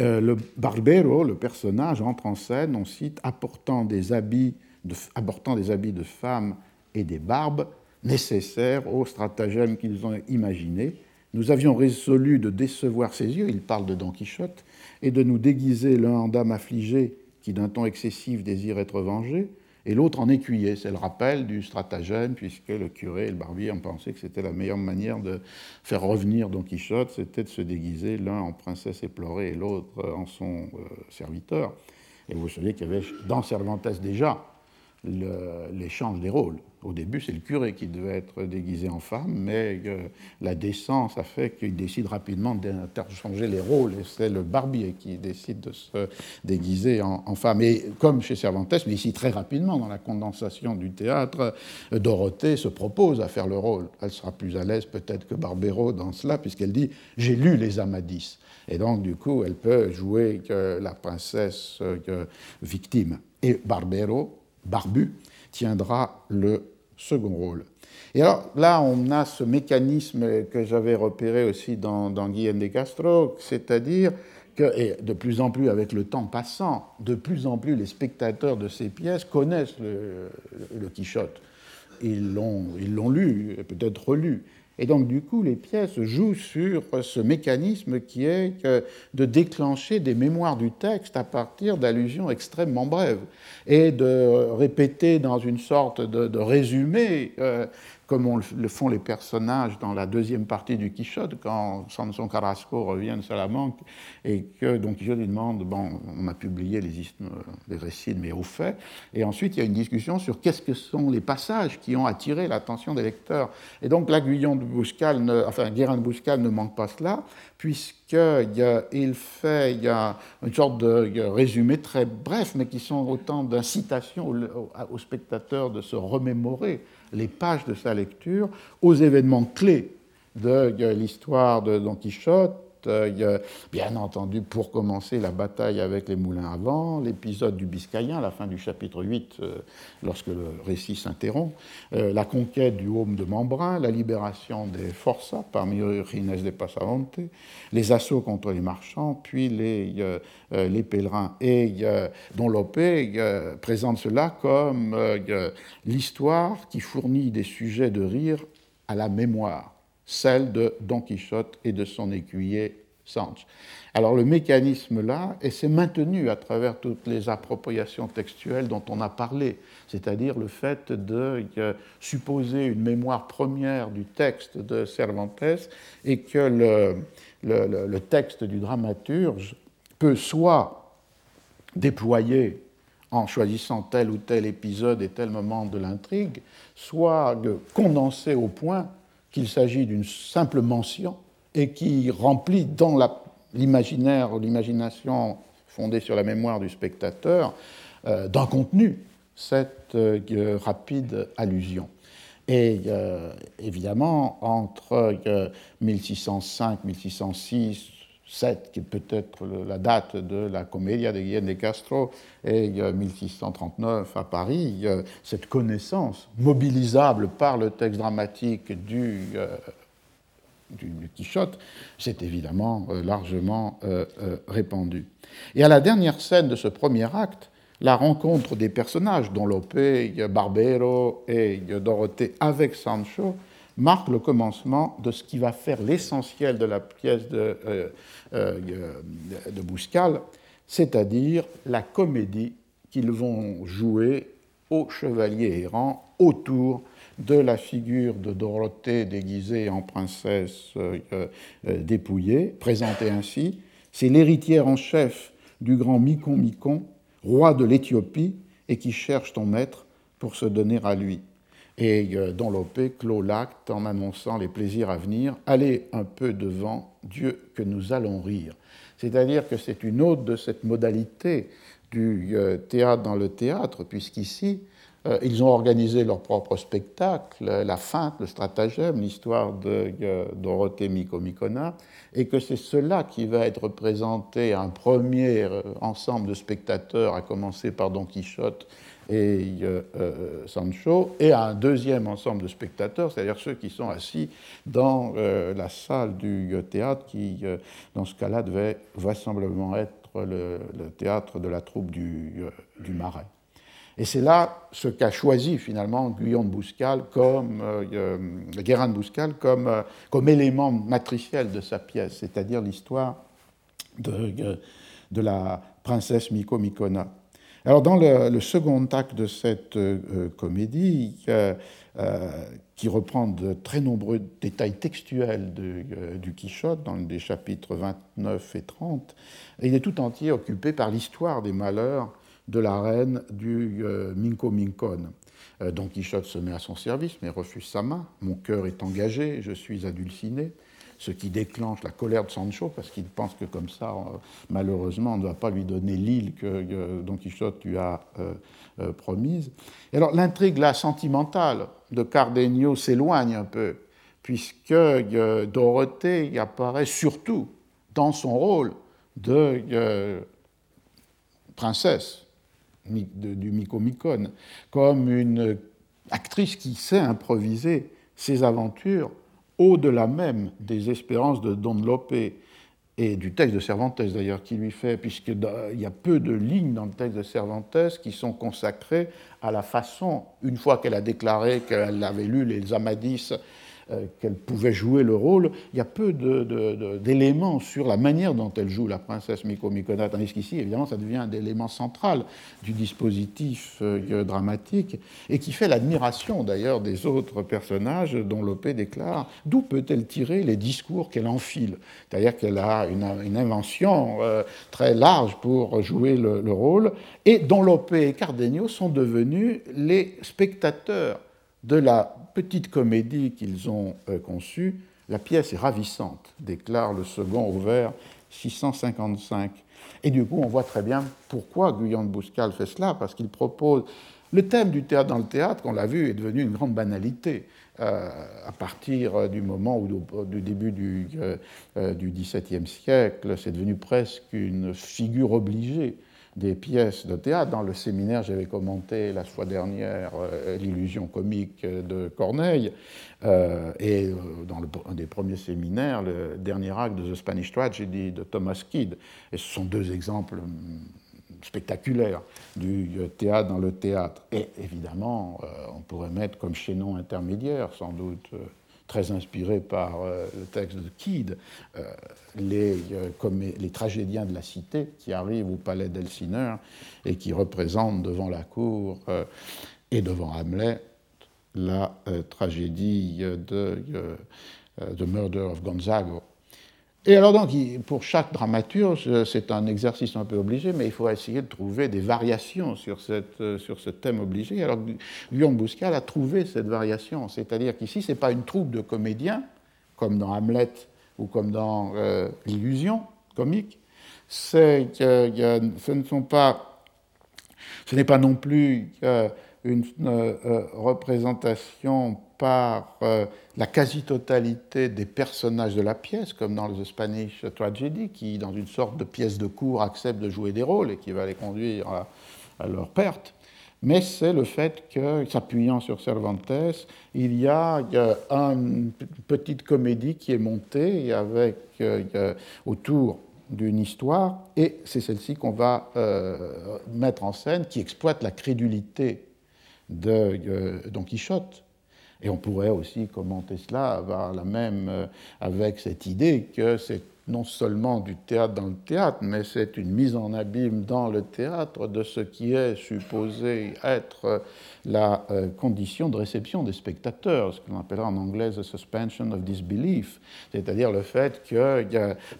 Speaker 2: Euh, le Barbero, le personnage, entre en scène, on cite, apportant des habits de, apportant des habits de femme et des barbes nécessaires au stratagème qu'ils ont imaginé. Nous avions résolu de décevoir ses yeux, il parle de Don Quichotte, et de nous déguiser l'un en dame affligée qui d'un ton excessif désire être vengé, et l'autre en écuyer. C'est le rappel du stratagème, puisque le curé et le barbier ont pensé que c'était la meilleure manière de faire revenir Don Quichotte, c'était de se déguiser l'un en princesse éplorée et l'autre en son euh, serviteur. Et vous savez qu'il y avait dans Cervantes déjà l'échange des rôles. Au début, c'est le curé qui devait être déguisé en femme, mais euh, la décence a fait qu'il décide rapidement d'interchanger les rôles, et c'est le barbier qui décide de se déguiser en, femme. Et comme chez Cervantes, mais ici très rapidement, dans la condensation du théâtre, euh, Dorothée se propose à faire le rôle. Elle sera plus à l'aise peut-être que Barbero dans cela, puisqu'elle dit « j'ai lu les Amadis ». Et donc, du coup, elle peut jouer la princesse euh, victime. Et Barbero, Barbu, tiendra le second rôle. Et alors là, on a ce mécanisme que j'avais repéré aussi dans, dans Guillaume de Castro, c'est-à-dire que, et de plus en plus avec le temps passant, de plus en plus les spectateurs de ces pièces connaissent le, le Quichotte. Ils l'ont lu, peut-être relu. Et donc, du coup, les pièces jouent sur ce mécanisme qui est de déclencher des mémoires du texte à partir d'allusions extrêmement brèves et de répéter dans une sorte de, résumé euh, comme le font les personnages dans la deuxième partie du Quichotte, quand Samson Carrasco revient de Salamanque et que Don Quichotte lui demande Bon, on a publié les, les récits mes hauts faits, et ensuite il y a une discussion sur qu'est-ce que sont les passages qui ont attiré l'attention des lecteurs. Et donc l'aiguillon de Bouscal, ne, enfin Guérin de Bouscal ne manque pas cela, puisqu'il fait il y a une sorte de résumé très bref, mais qui sont autant d'incitations aux spectateurs de se remémorer les pages de sa lecture aux événements clés de l'histoire de Don Quichotte, bien entendu, pour commencer, la bataille avec les moulins à vent, l'épisode du Biscayen, la fin du chapitre 8, euh, lorsque le récit s'interrompt, euh, la conquête du Haume de Membrin, la libération des Forçats parmi Rines de Passamonte, les assauts contre les marchands, puis les, euh, pèlerins. Et Don Lopé présente cela comme l'histoire qui fournit des sujets de rire à la mémoire celle de Don Quichotte et de son écuyer Sanche. Alors le mécanisme là, et c'est maintenu à travers toutes les appropriations textuelles dont on a parlé, c'est-à-dire le fait de supposer une mémoire première du texte de Cervantes et que le, texte du dramaturge peut soit déployer en choisissant tel ou tel épisode et tel moment de l'intrigue, soit de condenser au point qu'il s'agit d'une simple mention et qui remplit dans l'imaginaire l'imagination fondée sur la mémoire du spectateur euh, d'un contenu cette euh, rapide allusion. Et euh, évidemment, entre 1605, 1606, 7, qui est peut-être la date de la Commedia de Guillaume de Castro, et 1639 à Paris, cette connaissance mobilisable par le texte dramatique du, euh, du, Quichotte s'est évidemment euh, largement euh, répandue. Et à la dernière scène de ce premier acte, la rencontre des personnages, dont Lope, Barbero et Dorothée avec Sancho, marque le commencement de ce qui va faire l'essentiel de la pièce de, euh, euh, de Bouscal, c'est-à-dire la comédie qu'ils vont jouer aux chevaliers errants autour de la figure de Dorothée déguisée en princesse euh, dépouillée, présentée ainsi. C'est l'héritière en chef du grand Micon Micon, roi de l'Éthiopie, et qui cherche ton maître pour se donner à lui. Et euh, Don Lope clôt l'acte en annonçant les plaisirs à venir. Allez un peu devant Dieu que nous allons rire. C'est-à-dire que c'est une autre de cette modalité du euh, théâtre dans le théâtre, puisqu'ici, euh, ils ont organisé leur propre spectacle, la feinte, le stratagème, l'histoire de Dorothée Micomicona, et que c'est cela qui va être représenté à un premier ensemble de spectateurs, à commencer par Don Quichotte et euh, euh, Sancho, et à un deuxième ensemble de spectateurs, c'est-à-dire ceux qui sont assis dans euh, la salle du théâtre, qui, dans ce cas-là, devait vraisemblablement être le, théâtre de la troupe du, du Marais. Et c'est là ce qu'a choisi finalement de Bouscal comme, Guérin de Bouscal comme, comme élément matriciel de sa pièce, c'est-à-dire l'histoire de, de la princesse Miko Mikona. Alors, dans le, second acte de cette euh, comédie, euh, qui reprend de très nombreux détails textuels euh, du Quichotte, dans les chapitres 29 et 30, il est tout entier occupé par l'histoire des malheurs de la reine du Minko Minkon. Don Quichotte se met à son service, mais refuse sa main. Mon cœur est engagé, je suis adulciné ce qui déclenche la colère de Sancho, parce qu'il pense que comme ça, euh, malheureusement, on ne va pas lui donner l'île que Don Quichotte lui a euh, euh, promise. Et alors l'intrigue là sentimentale de Cardenio s'éloigne un peu, puisque Dorothée apparaît surtout dans son rôle de princesse du Micomicon, comme une actrice qui sait improviser ses aventures au-delà même des espérances de Don Lope et du texte de Cervantes d'ailleurs qui lui fait, puisqu'il y a peu de lignes dans le texte de Cervantes qui sont consacrées à la façon, une fois qu'elle a déclaré qu'elle avait lu les Amadis qu'elle pouvait jouer le rôle, il y a peu d'éléments sur la manière dont elle joue. La princesse Miko Mikona, tandis qu'ici, évidemment, ça devient un élément central du dispositif euh, dramatique et qui fait l'admiration d'ailleurs des autres personnages dont Lopé déclare d'où peut-elle tirer les discours qu'elle enfile? C'est-à-dire qu'elle a une, invention euh, très large pour jouer le, le rôle et dont Lopé et Cardenio sont devenus les spectateurs de la petite comédie qu'ils ont euh, conçue, la pièce est ravissante, déclare le second au vers 655. Et du coup, on voit très bien pourquoi Guyon de Bouscal fait cela, parce qu'il propose. Le thème du théâtre dans le théâtre, on l'a vu, est devenu une grande banalité. Euh, à partir du moment où, du début du, euh, du XVIIe siècle, c'est devenu presque une figure obligée des pièces de théâtre. Dans le séminaire, j'avais commenté la fois dernière euh, l'illusion comique de Corneille, euh, et euh, dans le, un des premiers séminaires, le dernier acte de The Spanish Tragedy de Thomas Kidd. Et ce sont deux exemples hum, spectaculaires du théâtre dans le théâtre. Et évidemment, on pourrait mettre comme chaînon intermédiaire, sans doute très inspiré par euh, le texte de Kidd, euh, les, euh, les, tragédiens de la cité qui arrivent au palais d'Elsineur et qui représentent devant la cour et devant Hamlet la tragédie de The Murder of Gonzago et alors donc, pour chaque dramaturge, c'est un exercice un peu obligé, mais il faut essayer de trouver des variations sur, cette, euh, sur ce thème obligé. Alors Guillaume Bouscal a trouvé cette variation, c'est-à-dire qu'ici, ce n'est pas une troupe de comédiens, comme dans Hamlet ou comme dans euh, L'illusion comique, c'est ce ne sont pas, ce n'est pas non plus une euh, représentation par euh, la quasi-totalité des personnages de la pièce, comme dans The Spanish Tragedy, qui, dans une sorte de pièce de cours, acceptent de jouer des rôles et qui va les conduire à, leur perte. Mais c'est le fait que, s'appuyant sur Cervantes, il y a, une petite comédie qui est montée avec, euh, autour d'une histoire, et c'est celle-ci qu'on va euh, mettre en scène, qui exploite la crédulité de Don Quichotte, et on pourrait aussi commenter cela avoir la même, euh, avec cette idée que c'est non seulement du théâtre dans le théâtre, mais c'est une mise en abîme dans le théâtre de ce qui est supposé être la euh, condition de réception des spectateurs, ce qu'on appellera en anglais the suspension of disbelief, c'est-à-dire le fait que,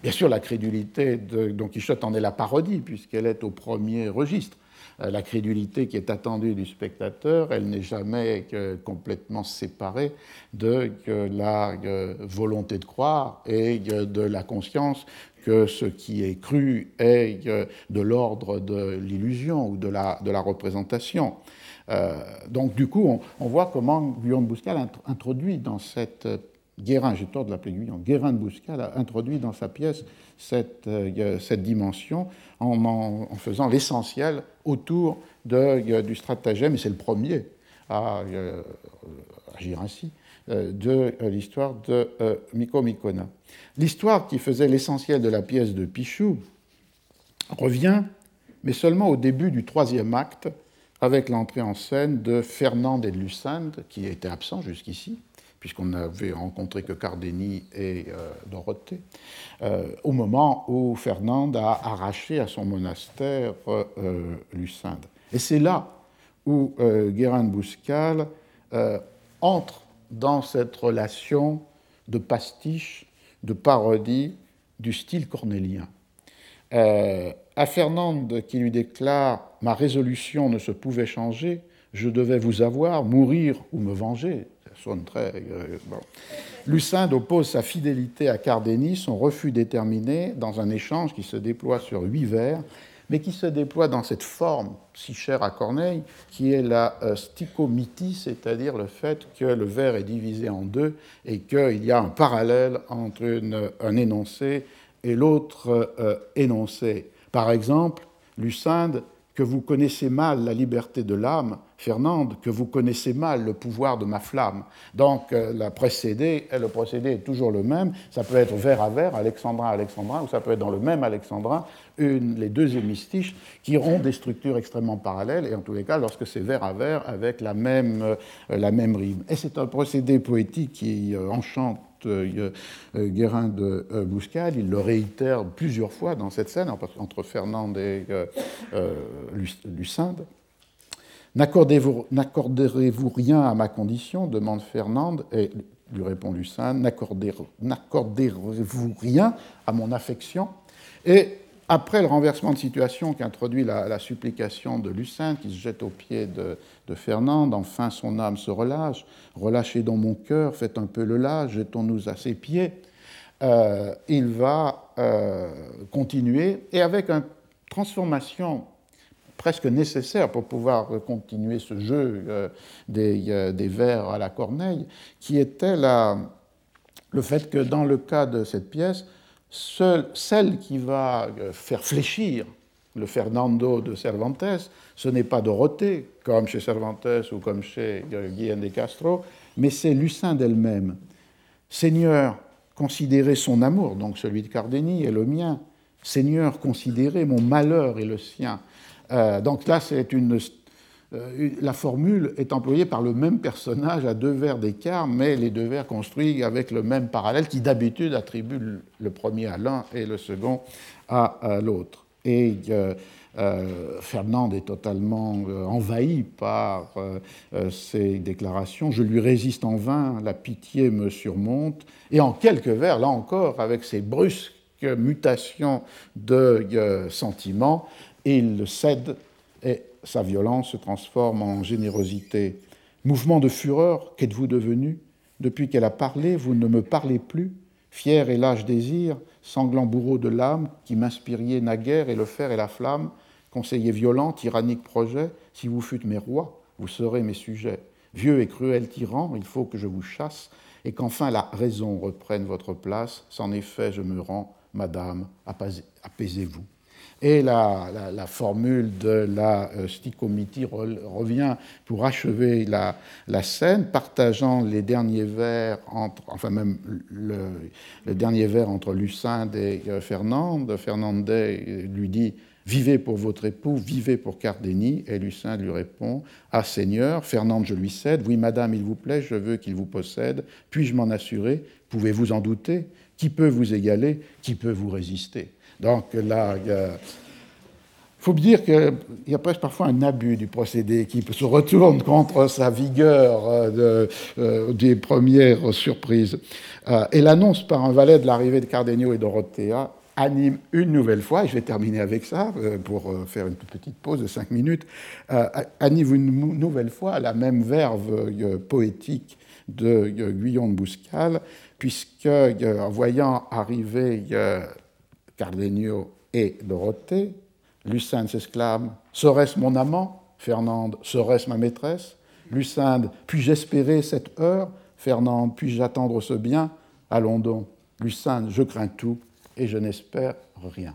Speaker 2: bien sûr, la crédulité de Don Quichotte en est la parodie, puisqu'elle est au premier registre la crédulité qui est attendue du spectateur, elle n'est jamais complètement séparée de la volonté de croire et de la conscience que ce qui est cru est de l'ordre de l'illusion ou de la, représentation. Euh, donc du coup, on, voit comment Guillaume Bouscal introduit dans cette Guérin, j'ai tort de l'appeler Guillaume, Guérin de Bouscal a introduit dans sa pièce cette, euh, cette dimension en, en, faisant l'essentiel autour de, du stratagème, et c'est le premier à euh, agir ainsi, de l'histoire de Miko Mikona. L'histoire qui faisait l'essentiel de la pièce de Pichou revient, mais seulement au début du troisième acte, avec l'entrée en scène de Fernand et de Lucinde, qui était absent jusqu'ici, puisqu'on n'avait rencontré que Cardeni et euh, Dorothée, euh, au moment où Fernand a arraché à son monastère euh, Lucinde. Et c'est là où Guérin de Bouscal entre dans cette relation de pastiche de parodie du style cornélien. À Fernande qui lui déclare Ma résolution ne se pouvait changer, je devais vous avoir, mourir ou me venger. Sonne très. Lucinde oppose sa fidélité à Cardénis, son refus déterminé, dans un échange qui se déploie sur huit vers mais qui se déploie dans cette forme si chère à Corneille, qui est la euh, sticomythie, c'est-à-dire le fait que le vers est divisé en deux et qu'il y a un parallèle entre un énoncé et l'autre euh, énoncé. Par exemple, Lucinde que vous connaissez mal la liberté de l'âme, Fernande, que vous connaissez mal le pouvoir de ma flamme. Donc euh, la le procédé est toujours le même. Ça peut être vers à vers, alexandrin à alexandrin, ou ça peut être dans le même alexandrin, les deux hémistiches qui ont des structures extrêmement parallèles, et en tous les cas, lorsque c'est vers à vers, avec la même, euh, la même rime. Et c'est un procédé poétique qui euh, enchante Guérin de euh, Bouscal, il le réitère plusieurs fois dans cette scène, entre Fernande et Lucinde. N'accorderez-vous rien à ma condition? demande Fernande, et lui répond Lucinde. N'accorderez-vous rien à mon affection? Après le renversement de situation qu'introduit la, supplication de Lucinde, qui se jette aux pieds de, de, Fernande, enfin son âme se relâche, relâchez dans mon cœur, faites un peu le lâche, jetons-nous à ses pieds, euh, il va euh, continuer, et avec une transformation presque nécessaire pour pouvoir continuer ce jeu euh, des, vers à la corneille, qui était le fait que dans le cas de cette pièce, celle qui va euh, faire fléchir le Fernando de Cervantes, ce n'est pas Dorothée, comme chez Cervantes ou comme chez Guillaume de Castro, mais c'est Lucinde elle-même. Seigneur, considérez son amour, donc celui de Cardeni et le mien. Seigneur, considérez mon malheur et le sien. Euh, donc là, c'est une euh, la formule est employée par le même personnage à deux vers d'écart, mais les deux vers construits avec le même parallèle qui d'habitude attribue le premier à l'un et le second à, l'autre. Et euh, euh, Fernand est totalement envahi par ces déclarations. Je lui résiste en vain, la pitié me surmonte. Et en quelques vers, là encore, avec ces brusques mutations de sentiments, il cède et sa violence se transforme en générosité. Mouvement de fureur, qu'êtes-vous devenu? Depuis qu'elle a parlé, vous ne me parlez plus Fier et lâche désir, sanglant bourreau de l'âme, qui m'inspiriez naguère et le fer et la flamme, conseiller violent, tyrannique projet, si vous fûtes mes rois, vous serez mes sujets. Vieux et cruel tyran, il faut que je vous chasse, et qu'enfin la raison reprenne votre place. Sans effet, je me rends, madame, apaisez-vous. Et la, formule de la euh, revient pour achever la, scène, partageant les derniers vers entre, enfin même le, dernier vers entre Lucinde et euh, Fernande. Fernande lui dit Vivez pour votre époux, vivez pour Cardeni. Et Lucinde lui répond Ah Seigneur, Fernande, je lui cède. Oui, madame, il vous plaît, je veux qu'il vous possède. Puis-je m'en assurer? Pouvez-vous en douter? Qui peut vous égaler? Qui peut vous résister? Donc là, il faut dire qu'il y a presque parfois un abus du procédé qui se retourne contre sa vigueur euh, euh, des premières surprises. Euh, et l'annonce par un valet de l'arrivée de Cardenio et Dorothea anime une nouvelle fois, et je vais terminer avec ça pour faire une petite pause de cinq minutes, anime une nouvelle fois la même verve poétique de Guyon de Bouscal, puisque en voyant arriver Cardenio et Dorothée, Lucinde s'exclame Serait-ce mon amant Fernande, serait-ce ma maîtresse? Lucinde, puis-je espérer cette heure? Fernande, puis-je attendre ce bien? Allons donc. Lucinde, je crains tout et je n'espère rien.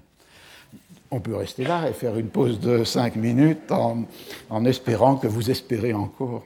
Speaker 2: On peut rester là et faire une pause de cinq minutes en, en espérant que vous espérez encore.